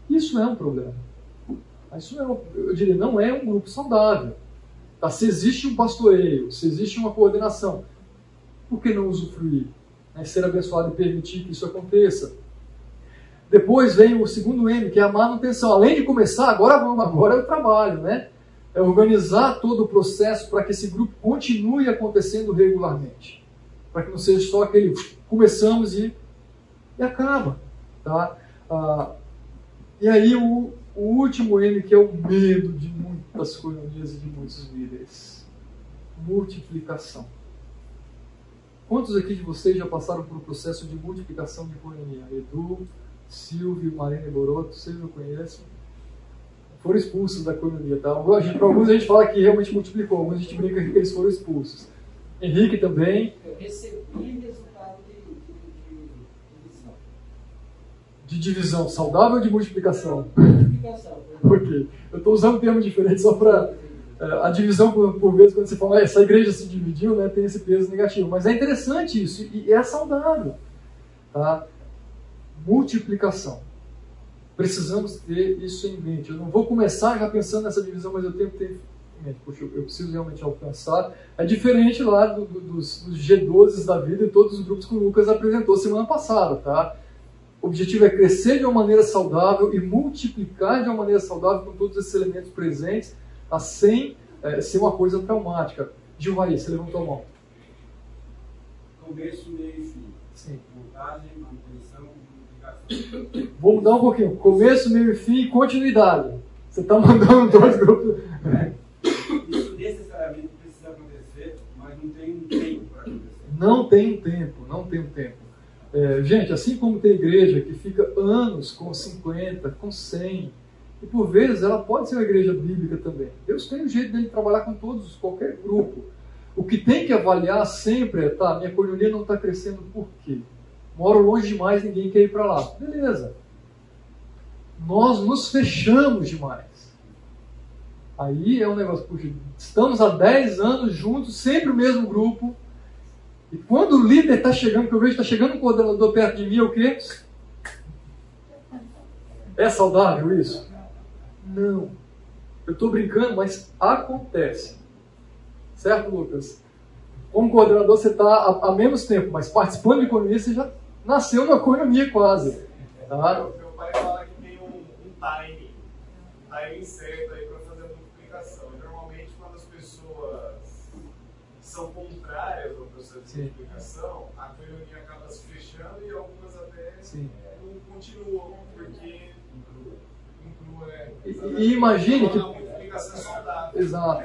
Isso é um problema. Isso é, eu diria, não é um grupo saudável. Tá? Se existe um pastoreio, se existe uma coordenação, por que não usufruir? Né? Ser abençoado e permitir que isso aconteça. Depois vem o segundo M, que é a manutenção. Além de começar, agora vamos, agora é o trabalho, né? É organizar todo o processo para que esse grupo continue acontecendo regularmente. Para que não seja só aquele começamos e, e acaba. Tá? Ah, e aí o, o último M, que é o medo de muitas e de muitos líderes. Multiplicação. Quantos aqui de vocês já passaram por um processo de multiplicação de economia? Edu, Silvio, Marina e Boroto, vocês não conhecem? Foram expulsos da economia, tá? Para alguns a gente fala que realmente multiplicou, alguns a gente brinca que eles foram expulsos. Henrique também. Eu recebi resultado de, de, de divisão. De divisão, saudável ou de multiplicação? Multiplicação. Por quê? Eu estou usando um termo diferente só para a divisão, por, por, vezes, quando você fala, essa igreja se dividiu, né, tem esse peso negativo. Mas é interessante isso e é saudável. Tá? Multiplicação. Precisamos ter isso em mente. Eu não vou começar já pensando nessa divisão, mas eu tenho que ter mente. Poxa, eu preciso realmente alcançar. É diferente lá do, do, dos, dos G12 da vida e todos os grupos que o Lucas apresentou semana passada. Tá? O objetivo é crescer de uma maneira saudável e multiplicar de uma maneira saudável com todos esses elementos presentes tá? sem é, ser uma coisa traumática. Gilvaí, você levantou a mão. Começo, meio e fim. Sim. Montagem, manutenção, publicação. Vou mudar um pouquinho. Começo, meio e fim e continuidade. Você está mandando dois grupos. É. Isso necessariamente precisa acontecer, mas não tem um tempo para acontecer. Não tem um tempo, não tem um tempo. É, gente, assim como tem igreja que fica anos com 50, com 100, e por vezes ela pode ser uma igreja bíblica também. Deus tem um jeito de trabalhar com todos, qualquer grupo. O que tem que avaliar sempre é, tá, minha coinonia não está crescendo por quê? Moro longe demais, ninguém quer ir para lá. Beleza. Nós nos fechamos demais. Aí é um negócio, estamos há 10 anos juntos, sempre o mesmo grupo. E quando o líder está chegando, que eu vejo está chegando um coordenador perto de mim, é o quê? É saudável isso? Não. Eu estou brincando, mas acontece. Certo, Lucas? Como coordenador, você está há, menos tempo, mas participando de economia, você já nasceu na economia quase. Tá? Meu pai fala que tem um, um time, um time certo aí para fazer a multiplicação. E normalmente, quando as pessoas são contrárias ao processo de Sim. multiplicação, a economia acaba se fechando e algumas até Sim. não continuam, porque e, imagine que. Exato.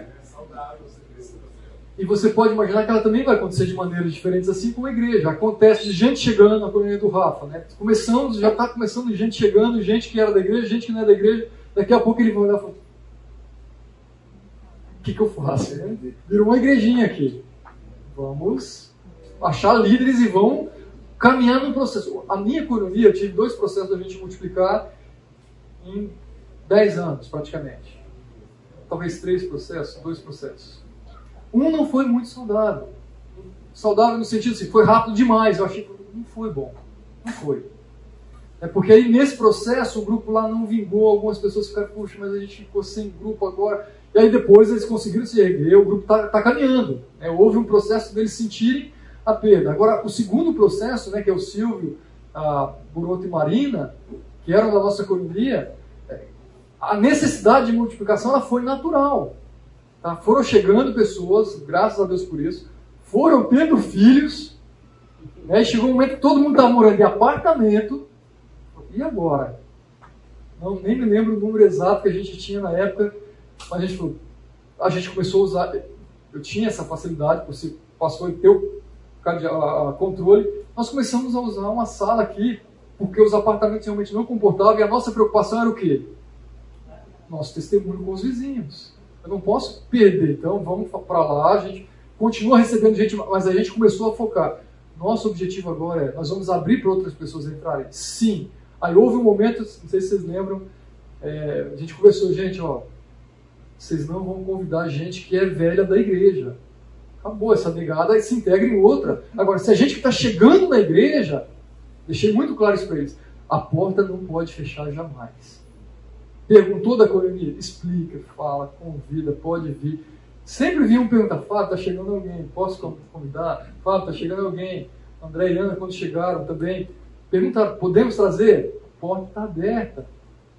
E você pode imaginar que ela também vai acontecer de maneiras diferentes, assim como a igreja. Acontece de gente chegando na colônia do Rafa, né? Começamos, já está começando gente chegando, gente que era da igreja, gente que não é da igreja. Daqui a pouco ele vai olhar e falar: O que, que eu faço? Virou uma igrejinha aqui. Vamos achar líderes e vão caminhar num processo. A minha economia, eu tive dois processos da gente multiplicar em 10 anos, praticamente. Talvez três processos, dois processos. Um não foi muito saudável. Saudável no sentido assim, foi rápido demais. Eu achei que não foi bom. Não foi. É porque aí nesse processo o grupo lá não vingou, algumas pessoas ficaram, puxa, mas a gente ficou sem grupo agora. E aí depois eles conseguiram se erguer, o grupo está tá caminhando. Né? Houve um processo deles sentirem a perda. Agora, o segundo processo, né, que é o Silvio, a Buroto e Marina, que eram da nossa economia, a necessidade de multiplicação ela foi natural. Tá? Foram chegando pessoas, graças a Deus por isso, foram tendo filhos, né? chegou um momento que todo mundo estava morando em apartamento, e agora? Não, nem me lembro o número exato que a gente tinha na época, mas a gente, a gente começou a usar, eu tinha essa facilidade, você passou ter o controle, nós começamos a usar uma sala aqui, porque os apartamentos realmente não comportavam, e a nossa preocupação era o quê? Nosso testemunho com os vizinhos. Eu não posso perder, então vamos para lá, a gente continua recebendo gente, mas a gente começou a focar. Nosso objetivo agora é, nós vamos abrir para outras pessoas entrarem? Sim. Aí houve um momento, não sei se vocês lembram, é, a gente conversou, gente, ó, vocês não vão convidar gente que é velha da igreja. Acabou, essa negada se integra em outra. Agora, se a gente que está chegando na igreja, deixei muito claro isso para eles, a porta não pode fechar jamais. Perguntou da colonia? Explica, fala, convida, pode vir. Sempre vinham perguntar, Fábio, está chegando alguém, posso convidar? Fábio, está chegando alguém. André e Ana, quando chegaram também, perguntaram, podemos trazer? A porta está aberta.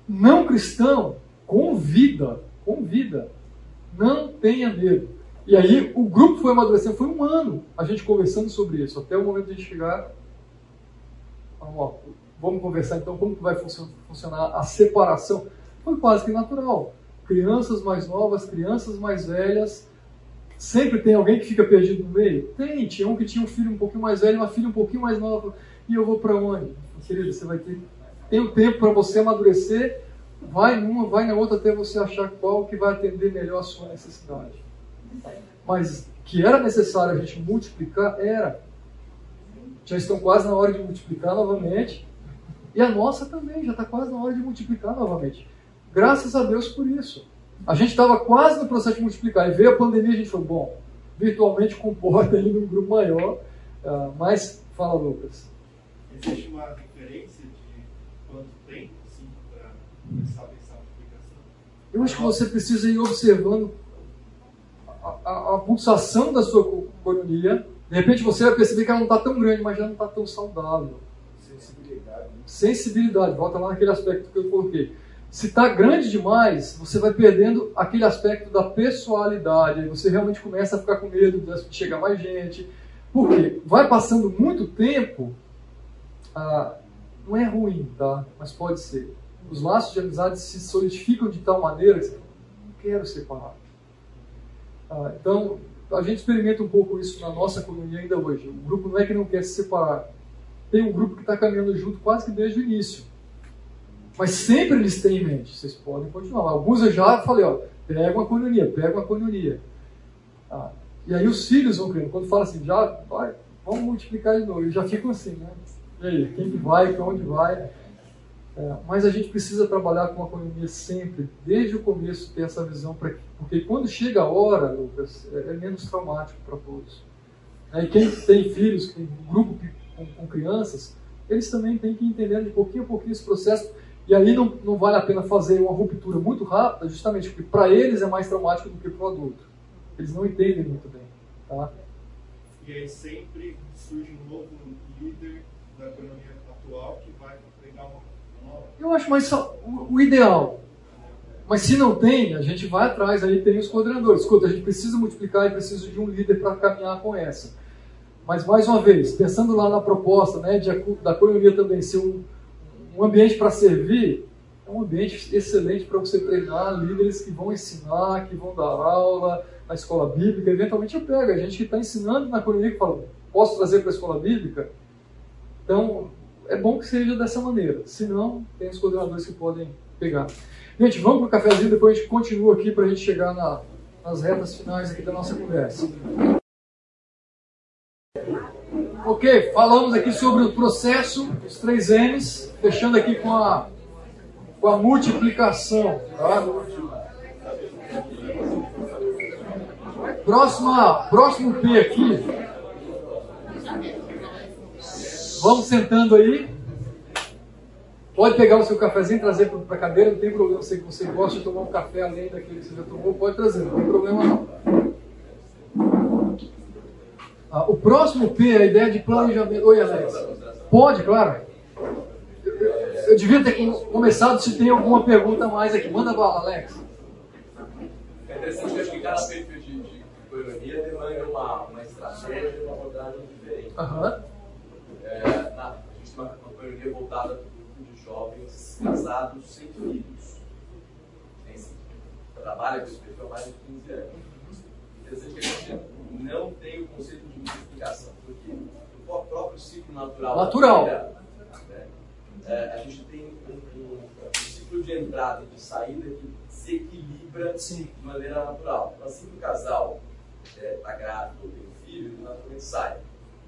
Não cristão, convida, convida. Não tenha medo. E aí o grupo foi amadurecendo, foi um ano a gente conversando sobre isso, até o momento de chegar. Vamos, vamos conversar então como que vai funcionar a separação. Foi quase que natural. Crianças mais novas, crianças mais velhas. Sempre tem alguém que fica perdido no meio? Tem. Tinha um que tinha um filho um pouquinho mais velho, uma filha um pouquinho mais nova. E eu vou para onde? Querido, você vai ter. Tem um tempo para você amadurecer. Vai numa, vai na outra até você achar qual que vai atender melhor a sua necessidade. Mas que era necessário a gente multiplicar, era. Já estão quase na hora de multiplicar novamente. E a nossa também já está quase na hora de multiplicar novamente. Graças a Deus por isso. A gente estava quase no processo de multiplicar. E veio a pandemia e a gente falou, bom, virtualmente comporta ainda um grupo maior. Uh, mas, fala Lucas. Existe uma diferença de quanto tempo assim, para começar a pensar a multiplicação? Eu acho que você precisa ir observando a, a, pulsação da sua coronia, de repente você vai perceber que ela não está tão grande, mas já não está tão saudável. Sensibilidade. Né? Sensibilidade, volta lá naquele aspecto que eu coloquei. Se está grande demais, você vai perdendo aquele aspecto da pessoalidade, aí você realmente começa a ficar com medo de chegar mais gente. Por quê? Vai passando muito tempo, ah, não é ruim, tá? Mas pode ser. Os laços de amizade se solidificam de tal maneira que você não quero separar. Ah, então, a gente experimenta um pouco isso na nossa comunidade ainda hoje. O grupo não é que não quer se separar. Tem um grupo que está caminhando junto quase que desde o início. Mas sempre eles têm em mente, vocês podem continuar. Alguns eu já falei, ó, pega uma coinonia, pega uma coinonia. Ah, e aí os filhos vão criando. Quando fala assim, já vai, vamos multiplicar de novo. Eles já ficam assim, né? E aí, quem que vai, para onde vai? É, mas a gente precisa trabalhar com a economia sempre, desde o começo, ter essa visão, pra, porque quando chega a hora, Lucas, é, é menos traumático para todos. É, e quem tem filhos, tem um grupo com, com, crianças, eles também têm que entender de pouquinho a pouquinho esse processo. E aí não, não vale a pena fazer uma ruptura muito rápida, justamente porque para eles é mais traumático do que para o adulto. Eles não entendem muito bem. Tá? E aí sempre surge um novo líder da economia atual que vai pegar uma eu acho mais o, o ideal. Mas se não tem, a gente vai atrás, aí tem os coordenadores. Escuta, a gente precisa multiplicar e precisa de um líder para caminhar com essa. Mas, mais uma vez, pensando lá na proposta né, de, da economia também ser um, um ambiente para servir, é um ambiente excelente para você treinar líderes que vão ensinar, que vão dar aula na escola bíblica. Eventualmente eu pego a gente que está ensinando na economia que fala, posso trazer para a escola bíblica? Então, é bom que seja dessa maneira. Se não, tem os coordenadores que podem pegar. Gente, vamos para o cafezinho, depois a gente continua aqui para a gente chegar na, nas retas finais aqui da nossa conversa. Ok, falamos aqui sobre o processo, os três M's, fechando aqui com a, com a multiplicação. Tá? Próxima, próximo P aqui Vamos sentando aí. Pode pegar o seu cafezinho e trazer para a cadeira, não tem problema. Se você gosta de tomar um café além daquele que você já tomou, pode trazer, não tem problema não. Ah, o próximo P é a ideia de planejamento. Oi, Alex. Pode, claro. Eu, devia ter começado se tem alguma pergunta mais aqui. Manda bala, Alex. É interessante que cada perfil de, de demanda uma, uma estratégia, uma abordagem diferente. Aham. É, na, a gente tem uma campanha voltada para o grupo de jovens casados sem filhos. Trabalha com esse perfil há mais de 15 anos. Interessante que a gente não tem o conceito de multiplicação, porque o próprio ciclo natural. Natural. É, a gente tem um, um, um, ciclo de entrada e de saída que se equilibra Sim. de maneira natural. Então, assim que o casal está é, tá grávido ou tem um filho, ele naturalmente sai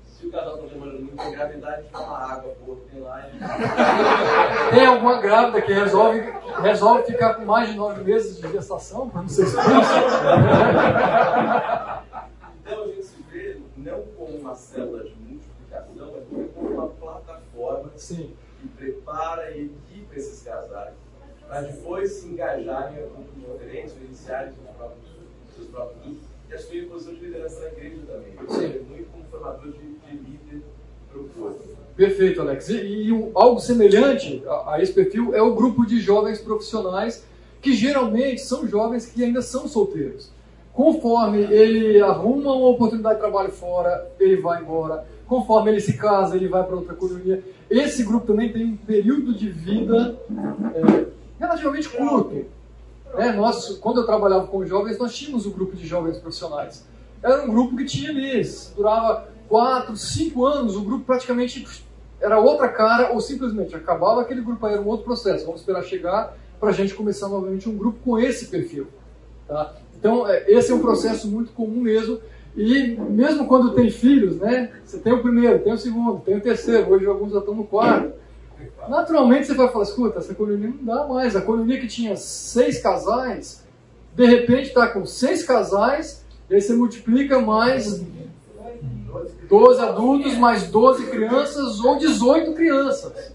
Se o casal está demorando muito em gravidade, toma água, pô, tem lá e... Tem alguma grávida que resolve, resolve ficar com mais de nove meses de gestação para não ser? Então a gente se vê não como uma célula de multiplicação, mas como uma plataforma Sim. Que prepara e equipa esses casais para depois se engajarem em grupos diferentes, iniciarem seus próprios, seus próprios grupos e assumir posição de liderança na igreja também. Sim. Muito como formador de, de líder para o povo. Perfeito, Alex. E, e um- algo semelhante a, a esse perfil é o grupo de jovens profissionais, que geralmente são jovens que ainda são solteiros. Conforme ele arruma uma oportunidade de trabalho fora, ele vai embora. Conforme ele se casa, ele vai para outra colonia. Esse grupo também tem um período de vida é, relativamente curto. É, nós, quando eu trabalhava com jovens, nós tínhamos um grupo de jovens profissionais. Era um grupo que tinha ali, durava quatro, cinco anos, o grupo praticamente era outra cara, ou simplesmente acabava aquele grupo, aí era um outro processo. Vamos esperar chegar para a gente começar novamente um grupo com esse perfil. Tá? Então, é, esse é um processo muito comum mesmo. E mesmo quando tem filhos, né? Você tem o primeiro, tem o segundo, tem o terceiro, hoje alguns já estão no quarto. Naturalmente você vai falar, escuta, essa colonia não dá mais. A colonia que tinha seis casais, de repente está com seis casais, e aí você multiplica mais 12 adultos, mais 12 crianças ou 18 crianças.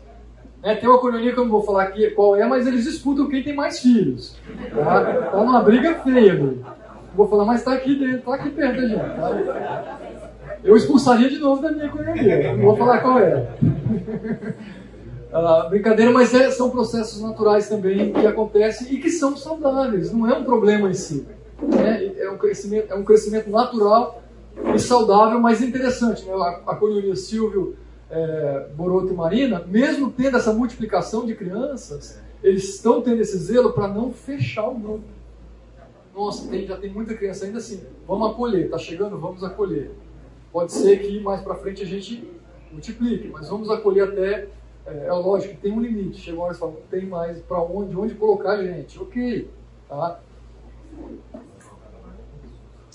Né, tem uma colonia que eu não vou falar aqui qual é, mas eles disputam quem tem mais filhos. Tá, tá numa briga feia. Vou falar, mas está aqui dentro, tá aqui perto gente. Tá? Eu expulsaria de novo da minha colonia, não vou falar qual é. Ah, brincadeira, mas é- são processos naturais também que acontecem e que são saudáveis, não é um problema em si. né? É, um, crescimento, é um crescimento natural e saudável, mas interessante. Né? A, a colonia Silvio, é, Boroto e Marina, mesmo tendo essa multiplicação de crianças, eles estão tendo esse zelo para não fechar o grupo. Nossa, tem- já tem muita criança ainda assim. Vamos acolher, tá chegando, vamos acolher. Pode ser que mais para frente a gente multiplique, mas vamos acolher até. É, é lógico tem um limite. Chega uma hora e fala, tem mais para onde, onde colocar a gente. Ok, tá?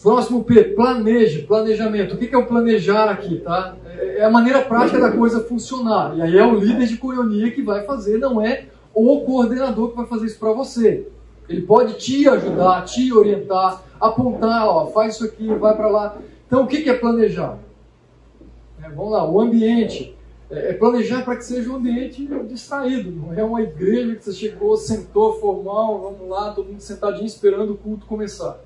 Próximo P, planeje, planejamento. O que que é o planejar aqui, tá? É é a maneira prática da coisa funcionar. E aí é o líder de coionia que vai fazer, não é o coordenador que vai fazer isso para você. Ele pode te ajudar, te orientar, apontar, ó, faz isso aqui, vai para lá. Então, o que é planejar? É, vamos lá, o ambiente. É, é planejar para que seja um ambiente distraído, não é uma igreja que você chegou, sentou formal, vamos lá, todo mundo sentadinho esperando o culto começar.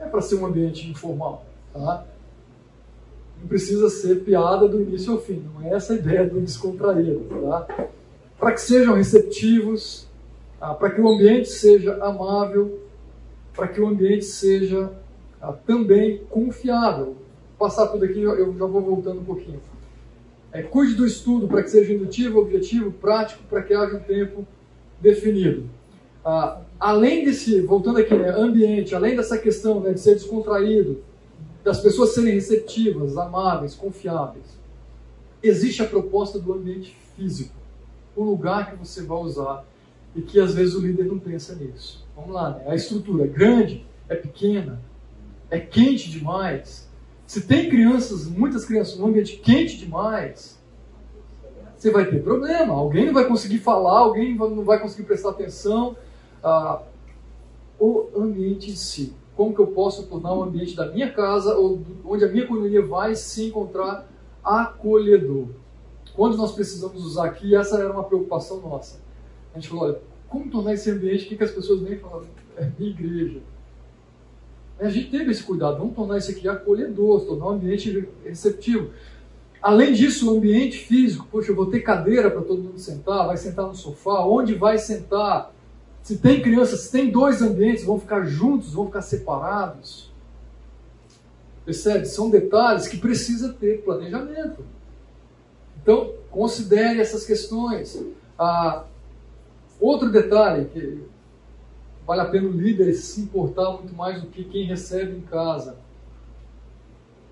É para ser um ambiente informal, tá? Não precisa ser piada do início ao fim, não é essa a ideia do descontraído, tá? Para que sejam receptivos, ah, para que o ambiente seja amável, para que o ambiente seja ah, também confiável. Vou passar tudo aqui, eu já vou voltando um pouquinho. É, cuide do estudo para que seja indutivo, objetivo, prático, para que haja um tempo definido. Ah, além desse, voltando aqui, né, ambiente, além dessa questão né, de ser descontraído, das pessoas serem receptivas, amáveis, confiáveis, existe a proposta do ambiente físico, o lugar que você vai usar e que às vezes o líder não pensa nisso. Vamos lá, né? a estrutura é grande, é pequena, é quente demais. Se tem crianças, muitas crianças num ambiente quente demais, você vai ter problema. Alguém não vai conseguir falar, alguém não vai conseguir prestar atenção. Ah, o ambiente em si. Como que eu posso tornar o ambiente da minha casa, ou onde a minha comunidade vai se encontrar acolhedor? Quando nós precisamos usar aqui, essa era uma preocupação nossa. A gente falou, olha, como tornar esse ambiente, que, as pessoas vêm falando? É minha igreja. A gente teve esse cuidado, vamos tornar isso aqui acolhedor, tornar um ambiente receptivo. Além disso, o ambiente físico, poxa, eu vou ter cadeira para todo mundo sentar, vai sentar no sofá, onde vai sentar? Se tem crianças, se tem dois ambientes, vão ficar juntos, vão ficar separados. Percebe? São detalhes que precisa ter planejamento. Então, considere essas questões. Ah, outro detalhe que vale a pena o líder se importar muito mais do que quem recebe em casa.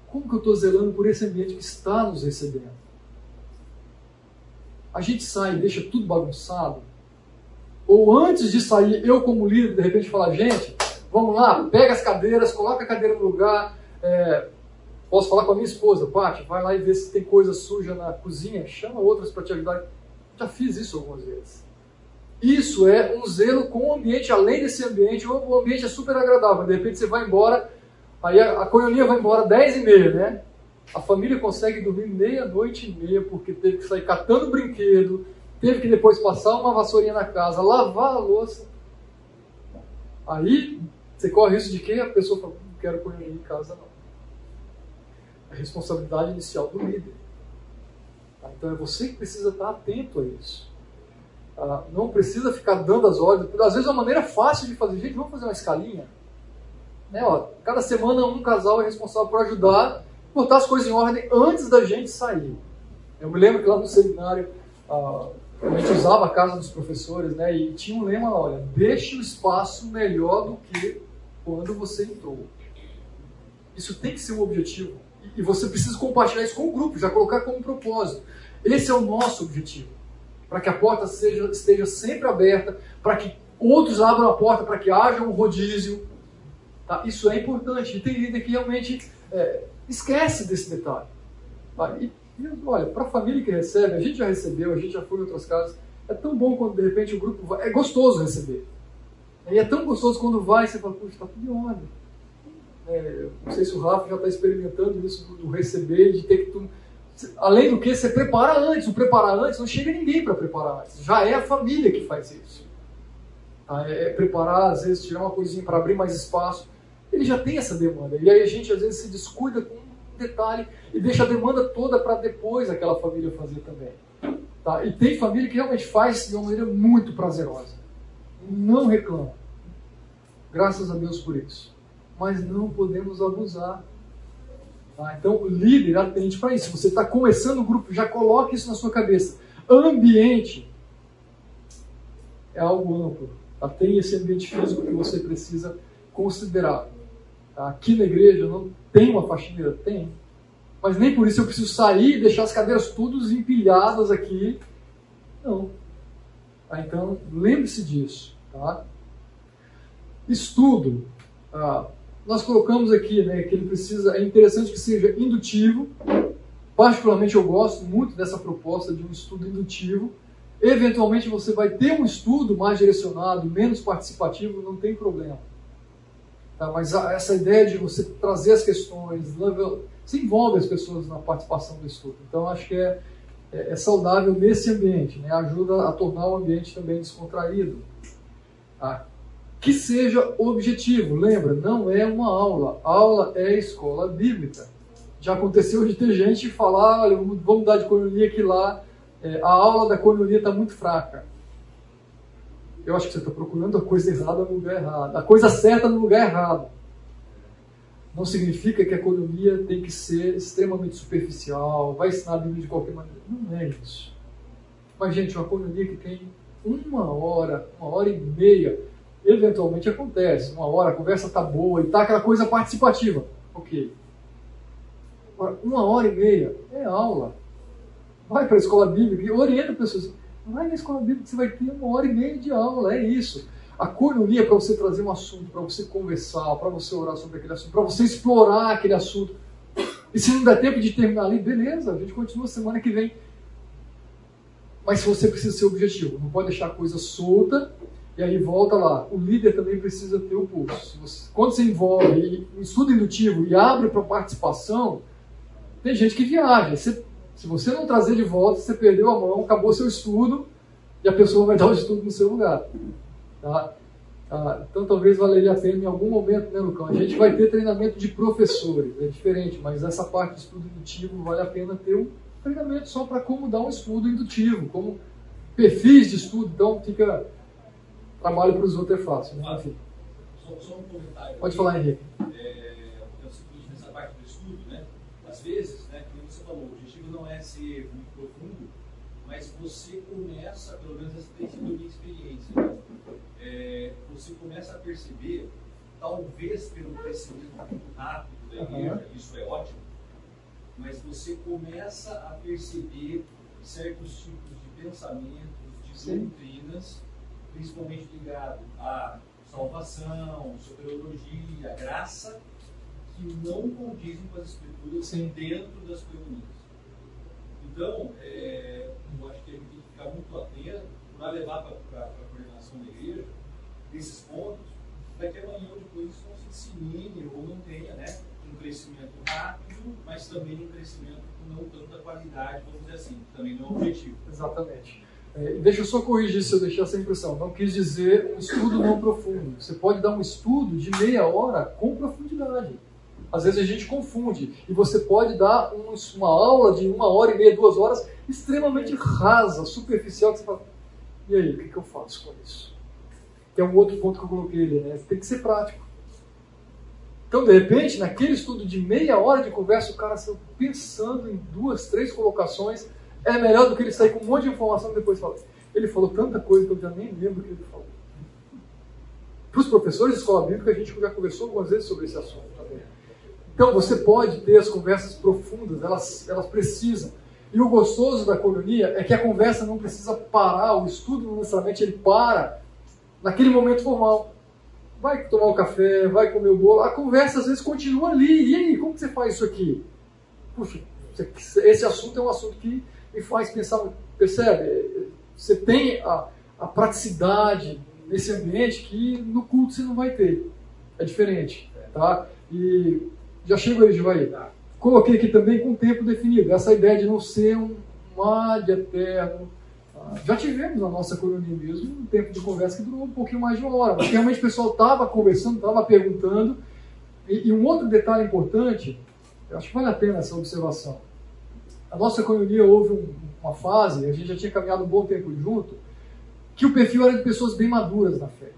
Como que eu estou zelando por esse ambiente que está nos recebendo? A gente sai e deixa tudo bagunçado? Ou antes de sair, eu como líder, de repente falar, gente, vamos lá, pega as cadeiras, coloca a cadeira no lugar, é, Posso falar com a minha esposa, Paty, vai lá e vê se tem coisa suja na cozinha, chama outras para te ajudar. Já fiz isso algumas vezes. Isso é um zelo com o ambiente, além desse ambiente, o ambiente é super agradável. De repente você vai embora, aí a, a vai embora 10 e meia, né? A família consegue dormir meia-noite e meia porque teve que sair catando brinquedo, teve que depois passar uma vassourinha na casa, lavar a louça. Aí você corre o risco de que a pessoa fala, não quero coionia em casa não. A responsabilidade inicial do líder. Então é você que precisa estar atento a isso. Ah, não precisa ficar dando as ordens. Às vezes é uma maneira fácil de fazer. Gente, vamos fazer uma escalinha? Né, ó, cada semana um casal é responsável por ajudar, botar as coisas em ordem antes da gente sair. Eu me lembro que lá no seminário ah, a gente usava a casa dos professores, né? E tinha um lema, olha, deixe o espaço melhor do que quando você entrou. Isso tem que ser um objetivo. E você precisa compartilhar isso com o grupo, já colocar como propósito. Esse é o nosso objetivo para que a porta seja, esteja sempre aberta, para que outros abram a porta, para que haja um rodízio. Tá? Isso é importante. E tem líder que realmente é, esquece desse detalhe. E, e, olha, para a família que recebe, a gente já recebeu, a gente já foi em outras casas, é tão bom quando de repente o grupo vai. É gostoso receber. E é tão gostoso quando vai e você fala, puxa, está tudo em ordem. É, não sei se o Rafa já está experimentando isso do, do receber, de ter que. Tu, Além do que, você prepara antes. O preparar antes não chega ninguém para preparar antes. Já é a família que faz isso. Tá? É, é preparar, às vezes, tirar uma coisinha para abrir mais espaço. Ele já tem essa demanda. E aí a gente, às vezes, se descuida com um detalhe e deixa a demanda toda para depois aquela família fazer também. Tá? E tem família que realmente faz de uma maneira muito prazerosa. Não reclama. Graças a Deus por isso. Mas não podemos abusar Tá? Então, líder atende para isso. Você está começando o grupo, já coloque isso na sua cabeça. Ambiente é algo amplo. Tá? Tem esse ambiente físico que você precisa considerar. Tá? Aqui na igreja não tem uma faxineira? Tem. Mas nem por isso eu preciso sair e deixar as cadeiras todas empilhadas aqui. Não. Tá? Então, lembre-se disso. Tá? Estudo. Ah, nós colocamos aqui né, que ele precisa, é interessante que seja indutivo. Particularmente eu gosto muito dessa proposta de um estudo indutivo. Eventualmente você vai ter um estudo mais direcionado, menos participativo, não tem problema. Tá, mas a, essa ideia de você trazer as questões, se envolve as pessoas na participação do estudo. Então acho que é, é, é saudável nesse ambiente, né, ajuda a tornar o ambiente também descontraído. Tá? Que seja objetivo. Lembra, não é uma aula. Aula é escola bíblica. Já aconteceu de ter gente falar, olha, vamos mudar de coronia que lá é, a aula da coronia está muito fraca. Eu acho que você está procurando a coisa errada no lugar errado. A coisa certa no lugar errado. Não significa que a coronia tem que ser extremamente superficial, vai ensinar a Bíblia de qualquer maneira. Não é isso. Mas, gente, uma coronia que tem uma hora, uma hora e meia eventualmente acontece. Uma hora a conversa está boa e está aquela coisa participativa. Ok. Agora, uma hora e meia é aula. Vai para a escola bíblica e orienta pessoas. Vai na escola bíblica você vai ter uma hora e meia de aula. É isso. A coinonia é para você trazer um assunto, para você conversar, para você orar sobre aquele assunto, para você explorar aquele assunto. E se não der tempo de terminar ali, beleza, a gente continua semana que vem. Mas você precisa ser objetivo, não pode deixar a coisa solta e aí volta lá, o líder também precisa ter o pulso. Quando você envolve um estudo indutivo e abre para participação, tem gente que viaja. Você, se você não trazer de volta, você perdeu a mão, acabou seu estudo e a pessoa vai dar o estudo no seu lugar. Tá? Ah, então talvez valeria a pena em algum momento, né, Lucão? A gente vai ter treinamento de professores, é diferente, mas essa parte de estudo indutivo vale a pena ter um treinamento só para como dar um estudo indutivo, como perfis de estudo, então fica trabalho para os outros é fácil. Né? Enfim. Só, só, um comentário. Pode falar, Henrique. É, é o seguinte, nessa parte do estudo, né? Às vezes, né, como você falou, o objetivo não é ser muito profundo, mas você começa, pelo menos essa tem sido a minha experiência, né? é, você começa a perceber, talvez pelo crescimento muito rápido da igreja, uhum. isso é ótimo, mas você começa a perceber certos tipos de pensamentos, de Sim. doutrinas principalmente ligado à salvação, soteriologia, graça, que não condizem com as escrituras Sim. dentro das comunidades. Então, é, eu acho que a gente tem que ficar muito atento para levar para a coordenação da igreja esses pontos, para que amanhã ou depois isso não se dissemine ou não tenha né, um crescimento rápido, mas também um crescimento com não tanta qualidade, vamos dizer assim, que também não é o objetivo. Exatamente. É, deixa eu só corrigir se eu deixei essa impressão. Não quis dizer um estudo não profundo. Você pode dar um estudo de meia hora com profundidade. Às vezes a gente confunde. E você pode dar um, uma aula de uma hora e meia, duas horas, extremamente rasa, superficial, que você fala, e aí, o que, que eu faço com isso? Que é um outro ponto que eu coloquei ali, né? Tem que ser prático. Então, de repente, naquele estudo de meia hora de conversa, o cara saiu pensando em duas, três colocações, é melhor do que ele sair com um monte de informação e depois falar. Ele falou tanta coisa que eu já nem lembro o que ele falou. Para os professores de escola bíblica, a gente já conversou algumas vezes sobre esse assunto também. Então, você pode ter as conversas profundas, elas, elas precisam. E o gostoso da colonia é que a conversa não precisa parar, o estudo necessariamente ele para naquele momento formal. Vai tomar o um café, vai comer o bolo, a conversa às vezes continua ali. E aí, como que você faz isso aqui? Puxa, esse assunto é um assunto que me faz pensar, percebe? Você tem a, a praticidade nesse ambiente que no culto você não vai ter. É diferente, tá? E já chego aí, Joaí. Coloquei aqui também com tempo definido, essa ideia de não ser um, ad eterno. Tá? Já tivemos na nossa colonia mesmo um tempo de conversa que durou um pouquinho mais de uma hora, mas realmente o pessoal estava conversando, estava perguntando. E, e um outro detalhe importante, eu acho que vale a pena essa observação. A nossa colonia houve um, uma fase, a gente já tinha caminhado um bom tempo junto, que o perfil era de pessoas bem maduras na fé.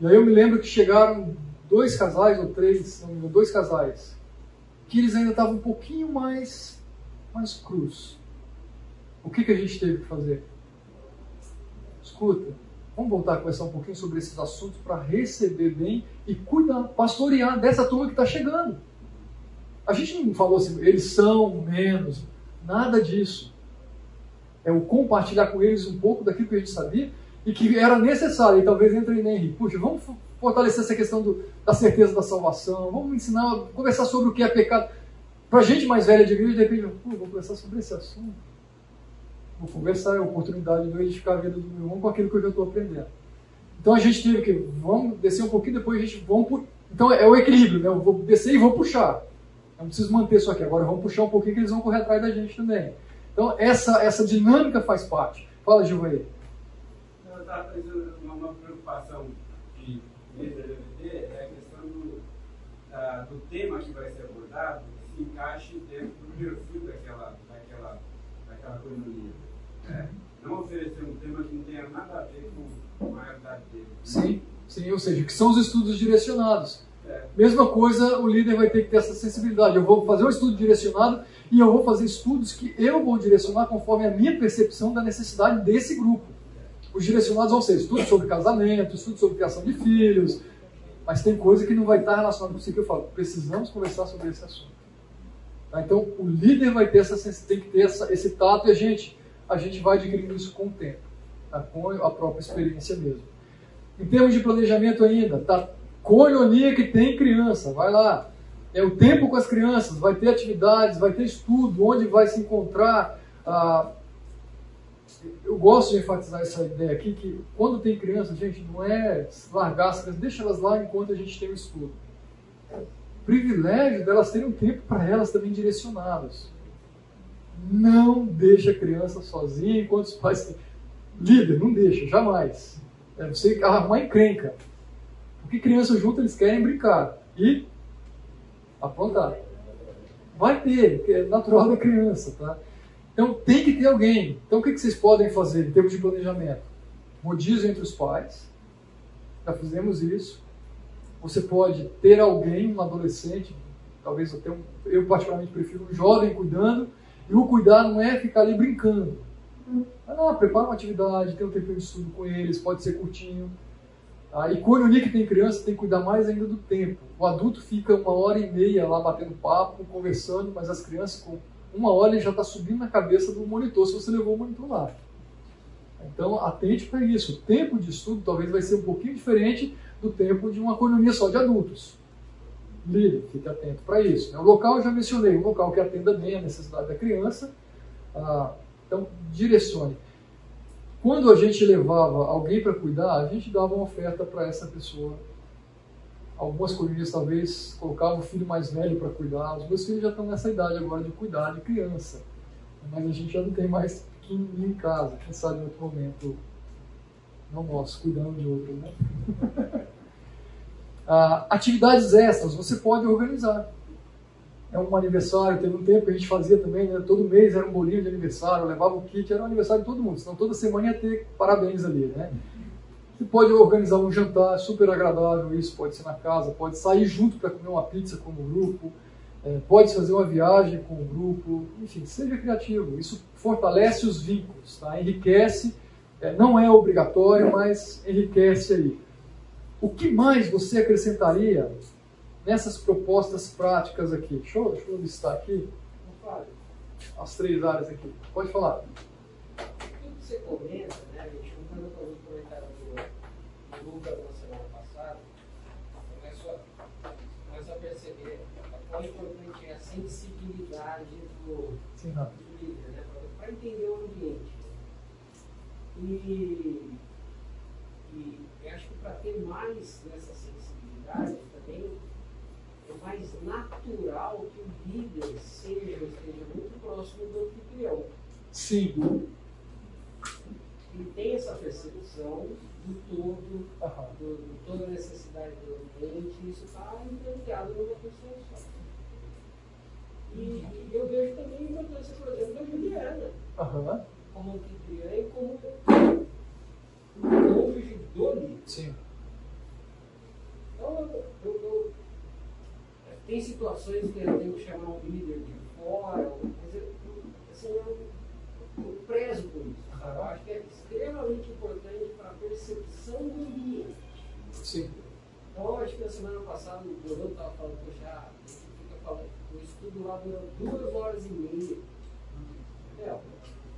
E aí eu me lembro que chegaram dois casais, ou três, não dois casais, que eles ainda estavam um pouquinho mais, mais cruz. O que, que a gente teve que fazer? Escuta, vamos voltar a conversar um pouquinho sobre esses assuntos para receber bem e cuidar, pastorear dessa turma que está chegando. A gente não falou assim, eles são menos, nada disso. É o compartilhar com eles um pouco daquilo que a gente sabia e que era necessário. E talvez entre em Henrique, puxa, vamos fortalecer essa questão do, da certeza da salvação, vamos ensinar, conversar sobre o que é pecado. Para gente mais velha de igreja, de repente, Pô, vou conversar sobre esse assunto. Vou conversar, é a oportunidade de eu edificar a vida do meu irmão com aquilo que eu já estou aprendendo. Então a gente teve que, vamos descer um pouquinho, depois a gente, vamos, então é o equilíbrio, né? Eu vou descer e vou puxar. Não preciso manter isso aqui. Agora vamos puxar um pouquinho que eles vão correr atrás da gente também. Então essa, essa dinâmica faz parte. Fala, aí. Eu estava pensando uma, preocupação de LGBT é a questão do, da, do tema que vai ser abordado se encaixe dentro do perfil daquela, daquela, daquela comunidade. É, não oferecer um tema que não tenha nada a ver com a realidade dele. Sim, sim, ou seja, que são os estudos direcionados. Mesma coisa, o líder vai ter que ter essa sensibilidade. Eu vou fazer um estudo direcionado e eu vou fazer estudos que eu vou direcionar conforme a minha percepção da necessidade desse grupo. Os direcionados vão ser estudos sobre casamento, estudos sobre criação de filhos, mas tem coisa que não vai estar relacionada com isso que eu falo. Precisamos conversar sobre esse assunto. Tá? Então, o líder vai ter essa, tem que ter essa, esse tato e a gente, a gente vai adquirindo isso com o tempo, tá? com a própria experiência mesmo. Em termos de planejamento ainda, tá? Coinonia que tem criança, vai lá. É o tempo com as crianças, vai ter atividades, vai ter estudo, onde vai se encontrar. Ah, eu gosto de enfatizar essa ideia aqui, que quando tem criança, gente, não é largar as crianças, deixa elas lá enquanto a gente tem o estudo. Privilégio delas terem um tempo para elas também direcionados. Não deixa a criança sozinha enquanto os pais. Líder, não deixa, jamais. É você arrumar encrenca. Porque criança junto eles querem brincar e aprontar. Vai ter, é natural da criança, tá? Então tem que ter alguém. Então o que vocês podem fazer em termos de planejamento? Rodízio entre os pais. Já fizemos isso. Você pode ter alguém, um adolescente, talvez até um, eu particularmente prefiro um jovem cuidando, e o cuidar não é ficar ali brincando. Lá, prepara uma atividade, tem um tempo de estudo com eles, pode ser curtinho. Ah, e quando o Nick tem criança, tem que cuidar mais ainda do tempo. O adulto fica uma hora e meia lá batendo papo, conversando, mas as crianças, com uma hora, já está subindo na cabeça do monitor se você levou o monitor lá. Então, atente para isso. O tempo de estudo talvez vai ser um pouquinho diferente do tempo de uma economia só de adultos. líder, fique atento para isso. Né? O local eu já mencionei, um local que atenda bem a necessidade da criança, ah, então direcione. Quando a gente levava alguém para cuidar, a gente dava uma oferta para essa pessoa. Algumas colônias talvez colocavam o filho mais velho para cuidar. Os meus filhos já estão nessa idade agora de cuidar de criança. Mas a gente já não tem mais pequenininho em casa. Quem sabe em outro momento, não nosso, cuidando de outro, né? ah, atividades extras você pode organizar. É um aniversário, teve um tempo que a gente fazia também, né? todo mês era um bolinho de aniversário, levava o kit, era um aniversário de todo mundo, senão toda semana ia ter parabéns ali, né? Você pode organizar um jantar super agradável, isso pode ser na casa, pode sair junto para comer uma pizza como grupo, é, pode fazer uma viagem com o grupo, enfim, seja criativo. Isso fortalece os vínculos, tá? enriquece, é, não é obrigatório, mas enriquece aí. O que mais você acrescentaria nessas propostas práticas aqui? Deixa eu, deixa eu listar aqui as três áreas aqui. Pode falar. Tudo que você comenta, né, a gente juntando com os comentários do, do Lucas na semana passada, começo a, começo a perceber quão importante é a sensibilidade do, Sim, do líder, né, para entender o ambiente. E, e eu acho que para ter mais dessa sensibilidade natural que o líder seja esteja muito próximo do anfitrião. Sim. Ele tem essa percepção do todo, Aham. do, de toda a necessidade do ambiente, e isso está implantado numa pessoa só. E, e eu vejo também a importância, por exemplo, da Juliana, Aham. como anfitriã e como cônjuge do líder. Sim. Então, eu, eu, eu- tem situações que eu tenho que chamar um líder de fora, mas eu, assim, eu, eu prezo por isso. sabe? Eu acho que é extremamente importante para a percepção do ambiente. Sim. Então, acho que na semana passada o Bruno estava falando, poxa, a gente fica falando, o estudo lá dura duas horas e meia. É,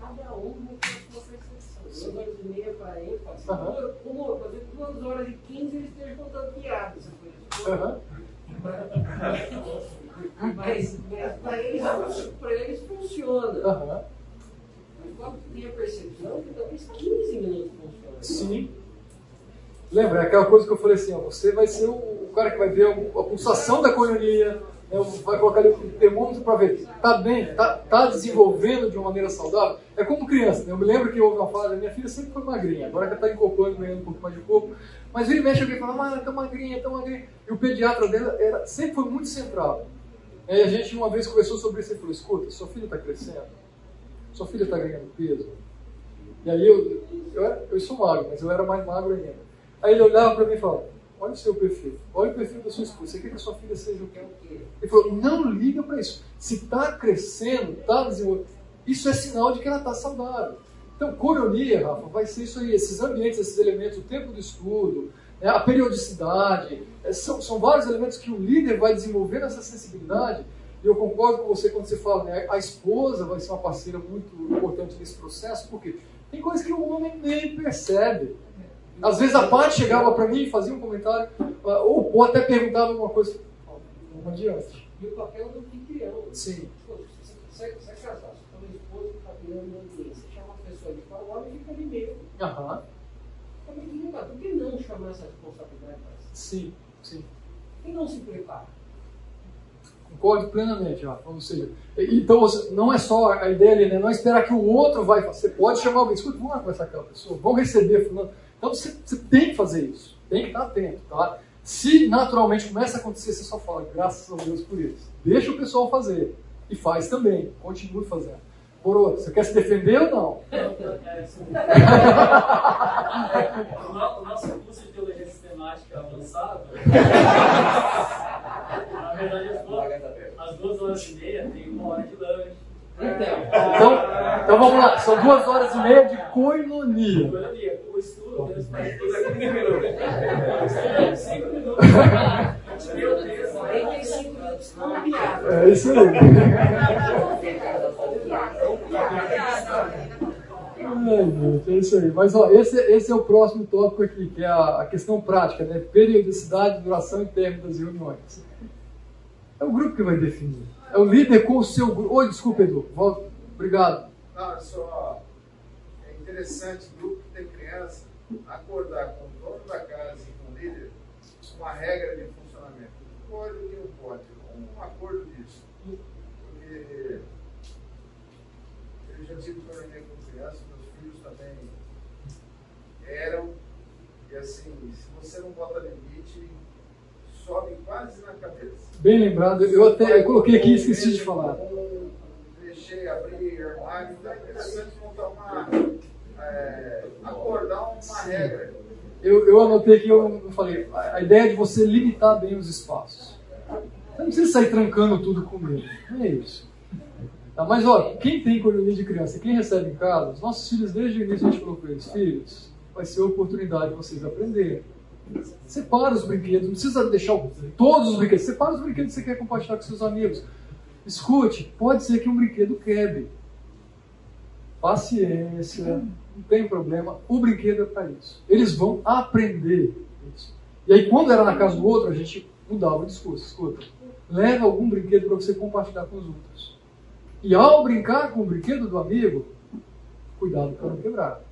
cada um tem a sua percepção. Duas horas e meia para Aham. duas, uma, ser duas horas e quinze ele esteja contando piadas. Aham. Mas, mas para eles, pra eles funciona. Aham. Mas quando tem a percepção que talvez 15 minutos funciona. Sim. Lembra, é aquela coisa que eu falei assim, ó, você vai ser o, o cara que vai ver a, a pulsação da coronia, vai colocar ali o termômetro para ver, tá bem, tá, tá desenvolvendo de uma maneira saudável. É como criança, né? eu me lembro que houve uma fase, minha filha sempre foi magrinha, agora que está incorporando, ganhando um pouco mais de corpo, mas vira e mexe alguém fala, mas tão magrinha, tão magrinha. E o pediatra dela era, sempre foi muito centrado. E a gente uma vez conversou sobre isso e falou, escuta, sua filha está crescendo, sua filha está ganhando peso. E aí eu, eu, era- eu sou magro, mas eu era mais magro ainda. Aí ele olhava para mim e falava, olha o seu perfil, olha o perfil da sua esposa, você quer que a sua filha seja o quê? Ele falou, não liga para isso. Se está crescendo, está desenvolvendo, isso é sinal de que ela está saudável. Então, coronia, Rafa, vai ser isso aí, esses ambientes, esses elementos, o tempo do estudo, né, a periodicidade, eh, são, são vários elementos que o líder vai desenvolver essa sensibilidade. E eu concordo com você quando você fala, né, a esposa vai ser uma parceira muito importante nesse processo, porque tem coisas que o homem nem percebe. Às vezes a parte chegava para mim e fazia um comentário, ah, ou, ou até perguntava alguma coisa. Não adiante. E o papel do anfitrião. Sim. Pô, Você você- você é casado, você tem uma esposa que está criando um ambiente, você chama uma pessoa de fora, o homem fica ali mesmo. Aham. Não Por que não chamar essa responsabilidade para si? Sim, sim. Por que não se prepara? Concordo plenamente, Rafa. Ou seja, então não é só a ideia ali, né? Não é esperar que o outro vai fazer. Você pode chamar alguém, escuta, vamos lá conversar com aquela pessoa, vamos receber fulano. Então você, você tem que fazer isso, tem que estar atento, tá? Se naturalmente começa a acontecer, você só fala, graças a Deus por isso. Deixa o pessoal fazer. E faz também, continue fazendo. Por outro, você quer se defender ou não? O no- o nosso curso de teologia sistemática avançado, na verdade, as duas, às duas horas e meia tem uma hora de lanche. Então, Então, então vamos lá, são duas horas e meia de coinonia. Economia, o estudo tem uns 45 minutos. Cinco minutos. Meu Deus, 45 minutos não piada. É isso aí. É isso aí. Mas ó, esse, esse é o próximo tópico aqui, que é a, a questão prática, né? Periodicidade, duração e término das reuniões. É o grupo que vai definir. É o líder com o seu grupo. Oi, desculpa, Edu. Volta. Obrigado. Só é interessante grupo que tem criança acordar com o dono da casa e com o líder uma regra de funcionamento. Pode e não pode. Um acordo disso. Porque eu já tive reunião com criança, meus filhos também eram. E assim, se você não bota limite, sobe quase na cabeça. Bem lembrado. Eu até eu coloquei aqui e esqueci de falar. Deixei abrir armário, então é interessante montar uma. É, acordar uma regra. Eu, eu anotei aqui, eu, eu falei, a, ideia é de você limitar bem os espaços. Você não precisa sair trancando tudo com medo. Não é isso. Tá, mas, ó, quem tem colônia de criança, quem recebe em casa, os nossos filhos, desde o início a gente falou com eles, filhos, vai ser a oportunidade de vocês aprenderem. Separa os brinquedos, não precisa deixar todos os brinquedos. Separa os brinquedos que você quer compartilhar com seus amigos. Escute, pode ser que um brinquedo quebre. Paciência, não tem problema. O brinquedo é para isso. Eles vão aprender isso. E aí, quando era na casa do outro, a gente mudava o discurso. Escuta, leve algum brinquedo para você compartilhar com os outros. E ao brincar com o brinquedo do amigo, cuidado para não quebrar.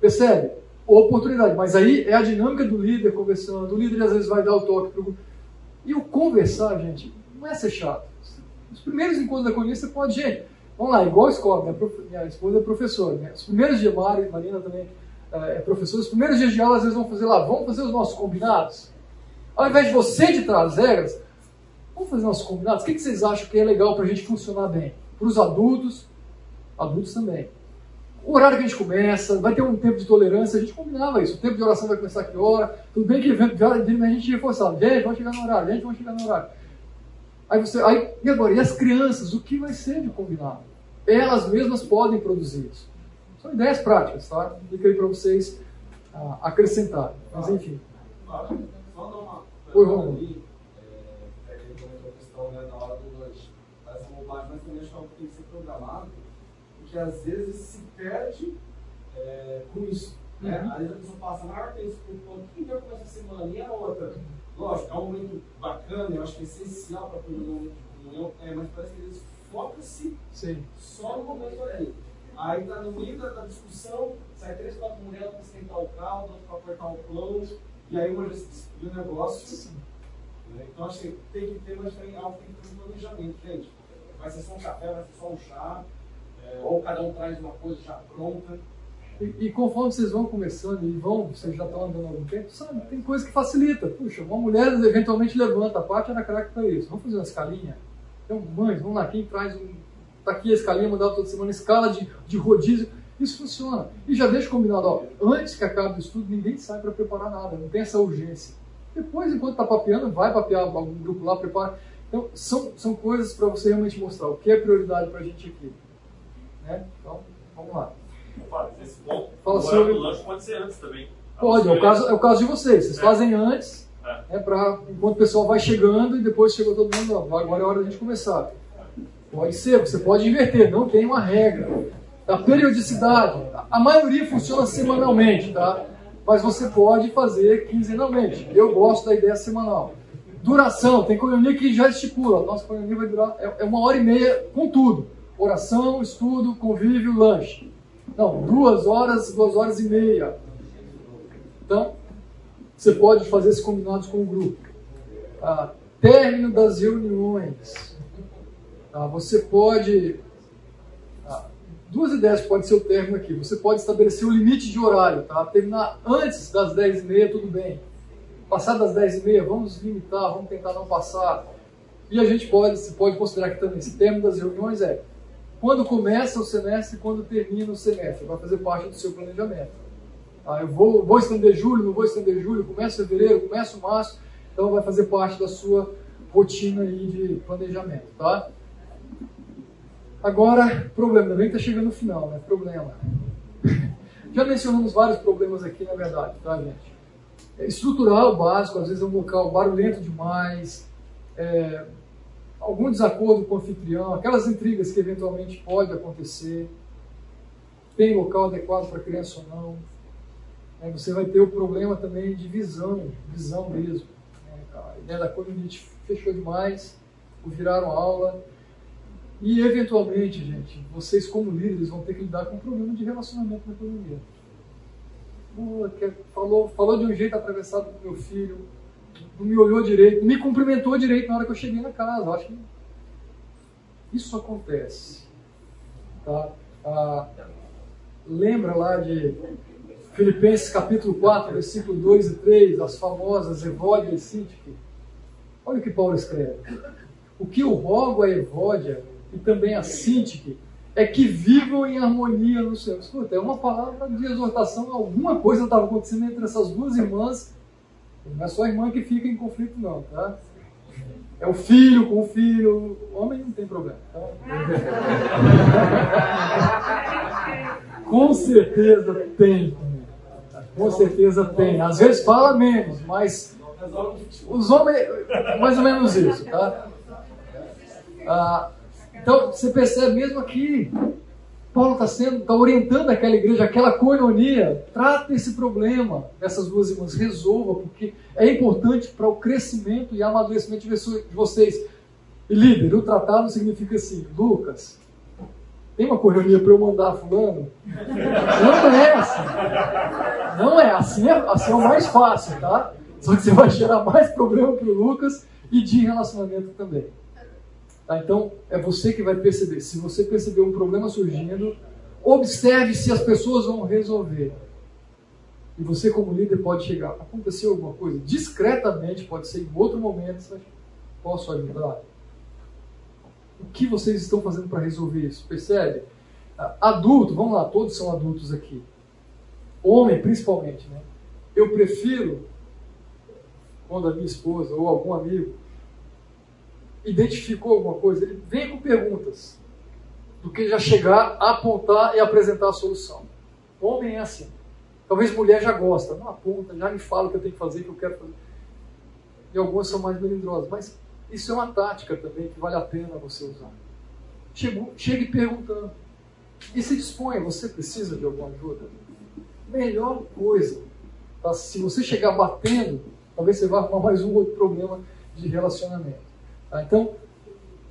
Percebe? Oportunidade. Mas aí é a dinâmica do líder conversando. O líder às vezes vai dar o toque para o E o conversar, gente, não é ser chato. Os primeiros encontros da coluna você pode, gente, vamos lá, igual a escola, minha, prof... minha esposa é professora, né? Os primeiros dias, Mari, Marina também é professora, os primeiros dias de aula às vezes vão fazer lá, vamos fazer os nossos combinados? Ao invés de você ditar as regras, vamos fazer nossos combinados? O que vocês acham que é legal para a gente funcionar bem? Para os adultos, adultos também. O horário que a gente começa, vai ter um tempo de tolerância, a gente combinava isso. O tempo de oração vai começar a que hora? Tudo bem que a gente reforçava, gente, vamos chegar no horário, gente, vamos chegar no horário. Aí você, aí, e agora? E as crianças? O que vai ser de combinado? Elas mesmas podem produzir isso. São ideias práticas, tá? Fica aí para vocês ah, acrescentarem. Mas enfim. Só dar uma. Oi, Romulo. É, é, a questão né, na hora do lanche. Parece uma bobagem, mas também acho que é algo que tem que ser programado, porque às vezes se perde é, com isso. Né? Uhum. Às vezes a pessoa passa a maior tempo deu com essa semana e a outra. Lógico, é um momento bacana, eu acho que é essencial para a comunhão de comunhão, é, mas parece que eles focam-se só no momento ali. Aí tá no meio da, discussão, sai três, quatro mulheres para esquentar o caldo, para apertar o plano, e aí uma já se descobriu o negócio. Né? Então acho que tem que ter, mas tem algo que tem que ter um planejamento, gente. Vai ser só um café, vai ser só um chá, é, ou cada um traz uma coisa já pronta. E, e, conforme vocês vão começando e vão, vocês já estão andando há algum tempo, sabe, tem coisa que facilita. Puxa, uma mulher eventualmente levanta, a parte era craque para isso. Vamos fazer uma escalinha? Então, mães, vamos lá, quem traz um. Tá aqui a escalinha, mandar toda semana, escala de, de rodízio. Isso funciona. E já deixa combinado, ó, antes que acabe o estudo, ninguém sai para preparar nada, não tem essa urgência. Depois, enquanto está papeando, vai papear algum grupo lá, prepara. Então, são, são coisas para você realmente mostrar o que é prioridade para a gente aqui. Né? Então, vamos lá. Esse ponto, Fala o sobre- do lanche pode ser antes também. Pode, é o caso, é o caso de vocês. Vocês É. fazem antes, É. né, pra, enquanto o pessoal vai chegando e depois chegou todo mundo, ó, agora é hora da gente começar. Pode ser, você pode inverter, não tem uma regra. Da periodicidade, a maioria funciona semanalmente, tá? Mas você pode fazer quinzenalmente. Eu gosto da ideia semanal. Duração, tem coinonia que já estipula. Nossa coinonia vai durar é, é uma hora e meia com tudo. Oração, estudo, convívio, lanche. Não, duas horas, duas horas e meia. Então, você pode fazer esses combinados com o grupo. Ah, término das reuniões. Ah, você pode. ah, duas ideias pode ser o término aqui. Você pode estabelecer o limite de horário. Tá? Terminar antes das 10h30, tudo bem. Passar das 10h30, vamos limitar, vamos tentar não passar. E a gente pode, você pode considerar que também esse término das reuniões é quando começa o semestre e quando termina o semestre. Vai fazer parte do seu planejamento. Ah, eu vou, vou estender julho, não vou estender julho, começa fevereiro, começa março, então vai fazer parte da sua rotina aí de planejamento, tá? Agora, problema, também está chegando no final, né? Problema. Já mencionamos vários problemas aqui, na verdade, tá, gente? É estrutural, básico, às vezes é um local barulhento demais, é, algum desacordo com o anfitrião, aquelas intrigas que eventualmente pode acontecer, tem local adequado para criança ou não. Né, você vai ter o problema também de visão, visão mesmo. né, a ideia da colunite fechou demais, viraram aula. E, eventualmente, gente, vocês como líderes vão ter que lidar com um problema de relacionamento na economia. Falou, falou de um jeito atravessado com meu filho, não me olhou direito, não me cumprimentou direito na hora que eu cheguei na casa. Acho que isso acontece. Tá? Ah, lembra lá de Filipenses capítulo 4, versículo 2 e 3, as famosas Evódia e Sintique? Olha o que Paulo escreve. O que eu rogo a Evódia e também a Sintique é que vivam em harmonia no Senhor. Escuta, é uma palavra de exortação, alguma coisa estava acontecendo entre essas duas irmãs. Não é só a irmã que fica em conflito, não, tá? É o filho com o filho. Homem não tem problema. Tá? com certeza tem. Com certeza tem. Às vezes fala menos, mas os homens, mais ou menos isso, tá? Ah, então você percebe mesmo aqui, Paulo está sendo, está orientando aquela igreja, aquela coinonia, trata esse problema dessas duas irmãs, resolva, porque é importante para o crescimento e amadurecimento de vocês. E líder, o tratado significa assim, Lucas, tem uma coinonia para eu mandar fulano? Não é assim. Não é assim, é, assim é o mais fácil, tá? Só que você vai gerar mais problema para o Lucas e de relacionamento também. Tá? Então, é você que vai perceber. Se você perceber um problema surgindo, observe se as pessoas vão resolver. E você, como líder, pode chegar. Aconteceu alguma coisa? Discretamente, pode ser em outro momento, posso ajudar? O que vocês estão fazendo para resolver isso? Percebe? Adulto, vamos lá, todos são adultos aqui. Homem, principalmente, né? Eu prefiro quando a minha esposa ou algum amigo identificou alguma coisa, ele vem com perguntas, do que já chegar, apontar e apresentar a solução. Homem é assim. Talvez mulher já gosta, não aponta, já me fala o que eu tenho que fazer, o que eu quero fazer. E algumas são mais melindrosas, mas isso é uma tática também que vale a pena você usar. Chegue perguntando. E se disponha, você precisa de alguma ajuda? Melhor coisa. Tá? Se você chegar batendo, talvez você vá arrumar mais um outro problema de relacionamento. Tá? Então,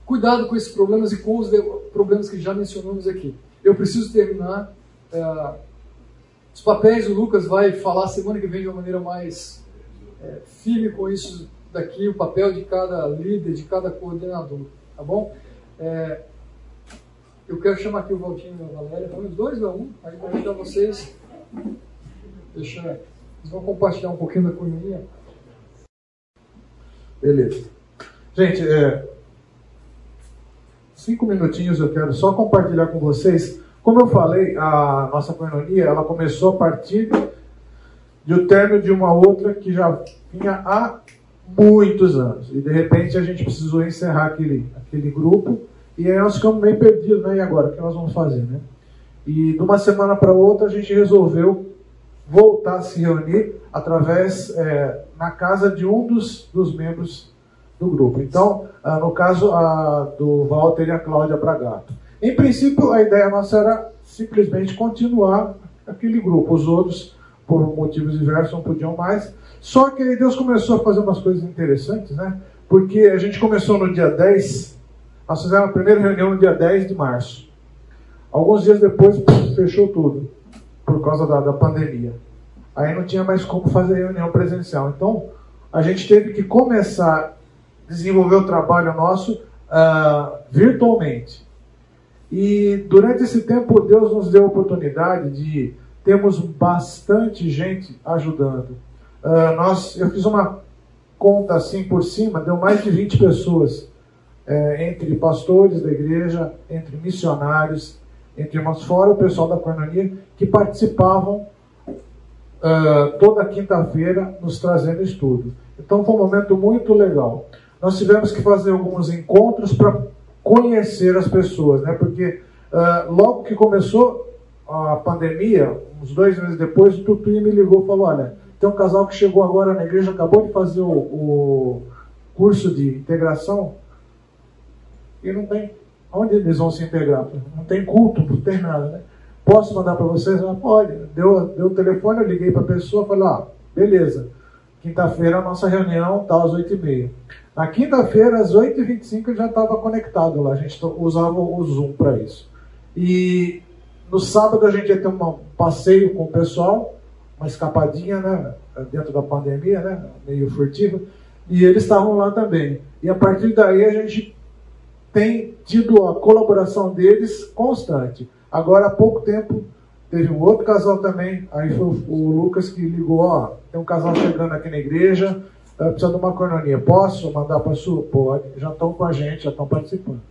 cuidado com esses problemas e com os problemas que já mencionamos aqui. Eu preciso terminar. É, os papéis o Lucas vai falar semana que vem de uma maneira mais é, firme com isso daqui, o papel de cada líder, de cada coordenador, tá bom? É, eu quero chamar aqui o Valtinho e a Valéria, os dois ou um, aí vou deixar vocês, deixa, eles vão compartilhar um pouquinho da economia. Beleza. Gente, é, cinco minutinhos eu quero só compartilhar com vocês. Como eu falei, a nossa coinonia ela começou a partir do término de uma outra que já vinha há muitos anos. E de repente a gente precisou encerrar aquele, aquele grupo. E aí nós ficamos meio perdidos, né? E agora? O que nós vamos fazer, né? E de uma semana para outra a gente resolveu voltar a se reunir através, é, na casa de um dos, dos membros do grupo. Então, ah, no caso do Walter e a Cláudia Bragato. Em princípio, a ideia nossa era simplesmente continuar aquele grupo. Os outros, por motivos diversos, não podiam mais. Só que aí Deus começou a fazer umas coisas interessantes, né? Porque a gente começou no dia 10, nós fizemos a primeira reunião no dia 10 de março. Alguns dias depois, fechou tudo, por causa da, da pandemia. Aí não tinha mais como fazer reunião presencial. Então, a gente teve que começar desenvolver o trabalho nosso uh, virtualmente. E durante esse tempo, Deus nos deu a oportunidade de termos bastante gente ajudando. Uh, nós, eu fiz uma conta assim por cima, deu mais de 20 pessoas, é, entre pastores da igreja, entre missionários, entre irmãos, fora o pessoal da Cornonia, que participavam uh, toda quinta-feira nos trazendo estudo. Então foi um momento muito legal nós tivemos que fazer alguns encontros para conhecer as pessoas, né? Porque uh, logo que começou a pandemia, uns dois meses depois, o Tutuí me ligou e falou: Olha, tem um casal que chegou agora na igreja, acabou de fazer o, o curso de integração e não tem. Onde eles vão se integrar? Não tem culto, não tem nada, né? Posso mandar para vocês? Pode. Deu, deu o telefone, eu liguei para a pessoa, falei: Ah, beleza. Quinta-feira a nossa reunião está às 8h30. Na quinta-feira, às 8h25, ele já estava conectado lá. A gente usava o Zoom para isso. E no sábado a gente ia ter um passeio com o pessoal, uma escapadinha, né? Dentro da pandemia, né? Meio furtiva. E eles estavam lá também. E a partir daí a gente tem tido a colaboração deles constante. Agora, há pouco tempo, teve um outro casal também. Aí foi o Lucas que ligou: ó, tem um casal chegando aqui na igreja, precisa de uma coronia. Posso mandar para sua? Pode. Já estão com a gente, já estão participando.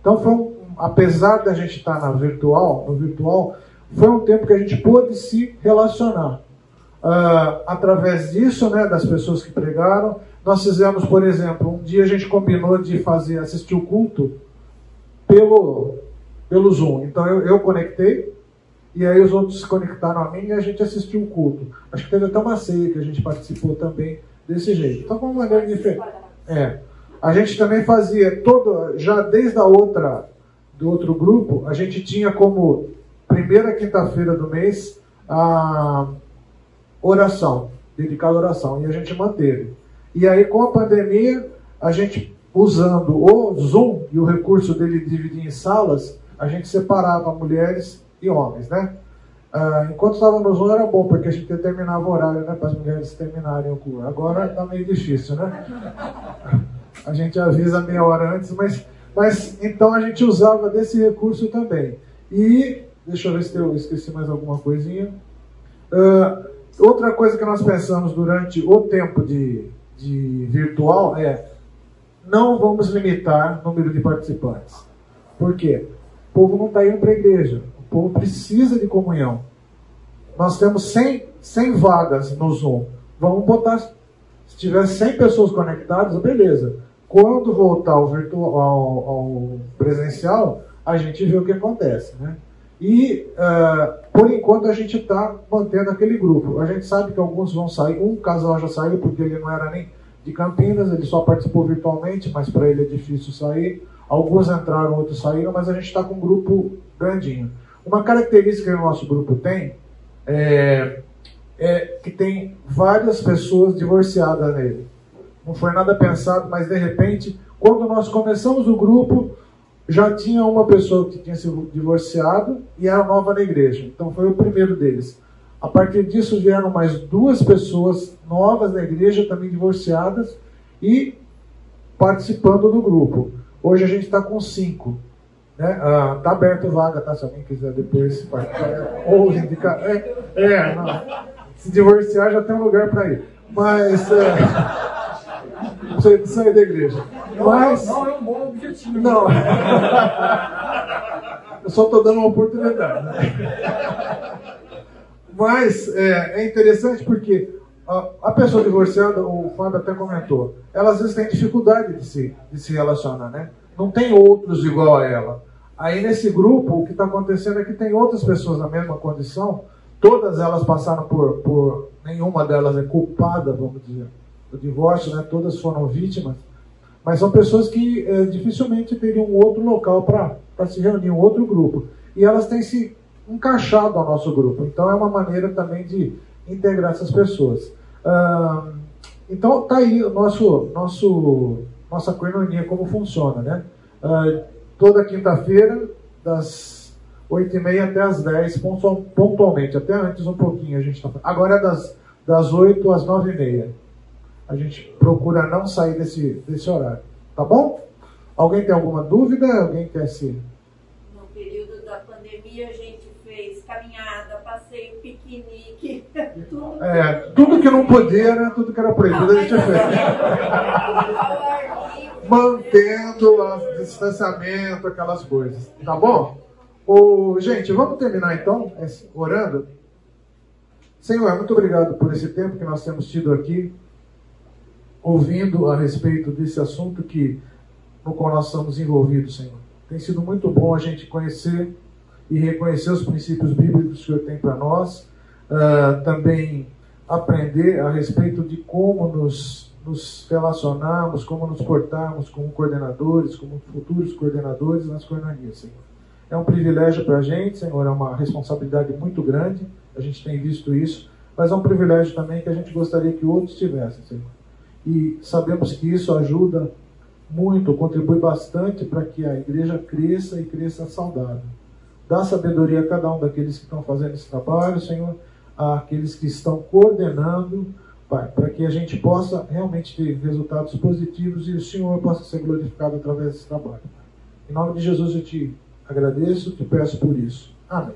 Então, foi um, apesar da gente estar na virtual, no virtual, foi um tempo que a gente pôde se relacionar. Uh, através disso, né, das pessoas que pregaram, nós fizemos, por exemplo, um dia a gente combinou de fazer assistir o culto pelo, pelo Zoom. Então eu, eu conectei e aí os outros se conectaram a mim e a gente assistiu o culto. Acho que teve até uma ceia que a gente participou também desse jeito. Então, uma maneira diferente. É. A gente também fazia todo, já desde a outra, do outro grupo, a gente tinha como primeira quinta-feira do mês a oração, dedicada à oração, e a gente manteve. E aí, com a pandemia, a gente usando o Zoom e o recurso dele dividir em salas, a gente separava mulheres e homens, né? Ah, enquanto estava no Zoom era bom, porque a gente determinava o horário né, para as mulheres terminarem o curso. Agora está meio difícil, né? A gente avisa meia hora antes, mas, mas então a gente usava desse recurso também. E, deixa eu ver se eu esqueci mais alguma coisinha. Uh, outra coisa que nós pensamos durante o tempo de, de virtual é não vamos limitar o número de participantes. Por quê? O povo não está indo para a igreja. Povo precisa de comunhão. Nós temos 100, 100 vagas no Zoom. Vamos botar. Se tiver 100 pessoas conectadas, beleza. Quando voltar ao, virtual, ao, ao presencial, a gente vê o que acontece. Né? E, uh, por enquanto, a gente está mantendo aquele grupo. A gente sabe que alguns vão sair. Um casal já saiu porque ele não era nem de Campinas, ele só participou virtualmente, mas para ele é difícil sair. Alguns entraram, outros saíram, mas a gente está com um grupo grandinho. Uma característica que o nosso grupo tem é, é que tem várias pessoas divorciadas nele. Não foi nada pensado, mas de repente, quando nós começamos o grupo, já tinha uma pessoa que tinha se divorciado e era nova na igreja. Então foi o primeiro deles. A partir disso vieram mais duas pessoas novas na igreja, também divorciadas, e participando do grupo. Hoje a gente está com cinco. Né? Ah, tá aberto vaga, tá? Se alguém quiser depois participar. Ou indicar. É, é não. se divorciar já tem um lugar para ir. Mas. É, sair da igreja. Mas, não, não é um bom objetivo. Não. Eu só estou dando uma oportunidade. Né? Mas é, é interessante porque a, a, pessoa divorciada, o Fábio até comentou, ela às vezes tem dificuldade de se, de se relacionar, né? Não tem outros igual a ela. Aí nesse grupo, o que está acontecendo é que tem outras pessoas na mesma condição, todas elas passaram por, por nenhuma delas é culpada, vamos dizer, do divórcio, né? Todas foram vítimas, mas são pessoas que é, dificilmente teriam um outro local para se reunir, um outro grupo. E elas têm se encaixado ao nosso grupo. Então é uma maneira também de integrar essas pessoas. Ah, então tá aí o nosso, nosso, nossa coinonia como funciona, né? Ah, toda quinta-feira, das 8h30 até as 10 pontualmente, até antes um pouquinho a gente tá Agora é das, das 8 às 9h30. A gente procura não sair desse, desse horário. Tá bom? Alguém tem alguma dúvida? Alguém quer se. No período da pandemia, a gente fez caminhada, passeio, piquenique, tudo. É, tudo que não podia, né? Tudo que era proibido, a gente fez. Mantendo o distanciamento, aquelas coisas. Tá bom? Ô, gente, vamos terminar então, orando? Senhor, muito obrigado por esse tempo que nós temos tido aqui, ouvindo a respeito desse assunto que, no qual nós estamos envolvidos, Senhor. Tem sido muito bom a gente conhecer e reconhecer os princípios bíblicos que o Senhor tem para nós, uh, também aprender a respeito de como nos, nos relacionarmos, como nos portarmos como coordenadores, como futuros coordenadores nas coordenarias, Senhor. É um privilégio para a gente, Senhor, é uma responsabilidade muito grande, a gente tem visto isso, mas é um privilégio também que a gente gostaria que outros tivessem, Senhor. E sabemos que isso ajuda muito, contribui bastante para que a igreja cresça e cresça saudável. Dá sabedoria a cada um daqueles que estão fazendo esse trabalho, Senhor, àqueles que estão coordenando, Pai, para que a gente possa realmente ter resultados positivos e o Senhor possa ser glorificado através desse trabalho. Em nome de Jesus eu te agradeço, te peço por isso. Amém.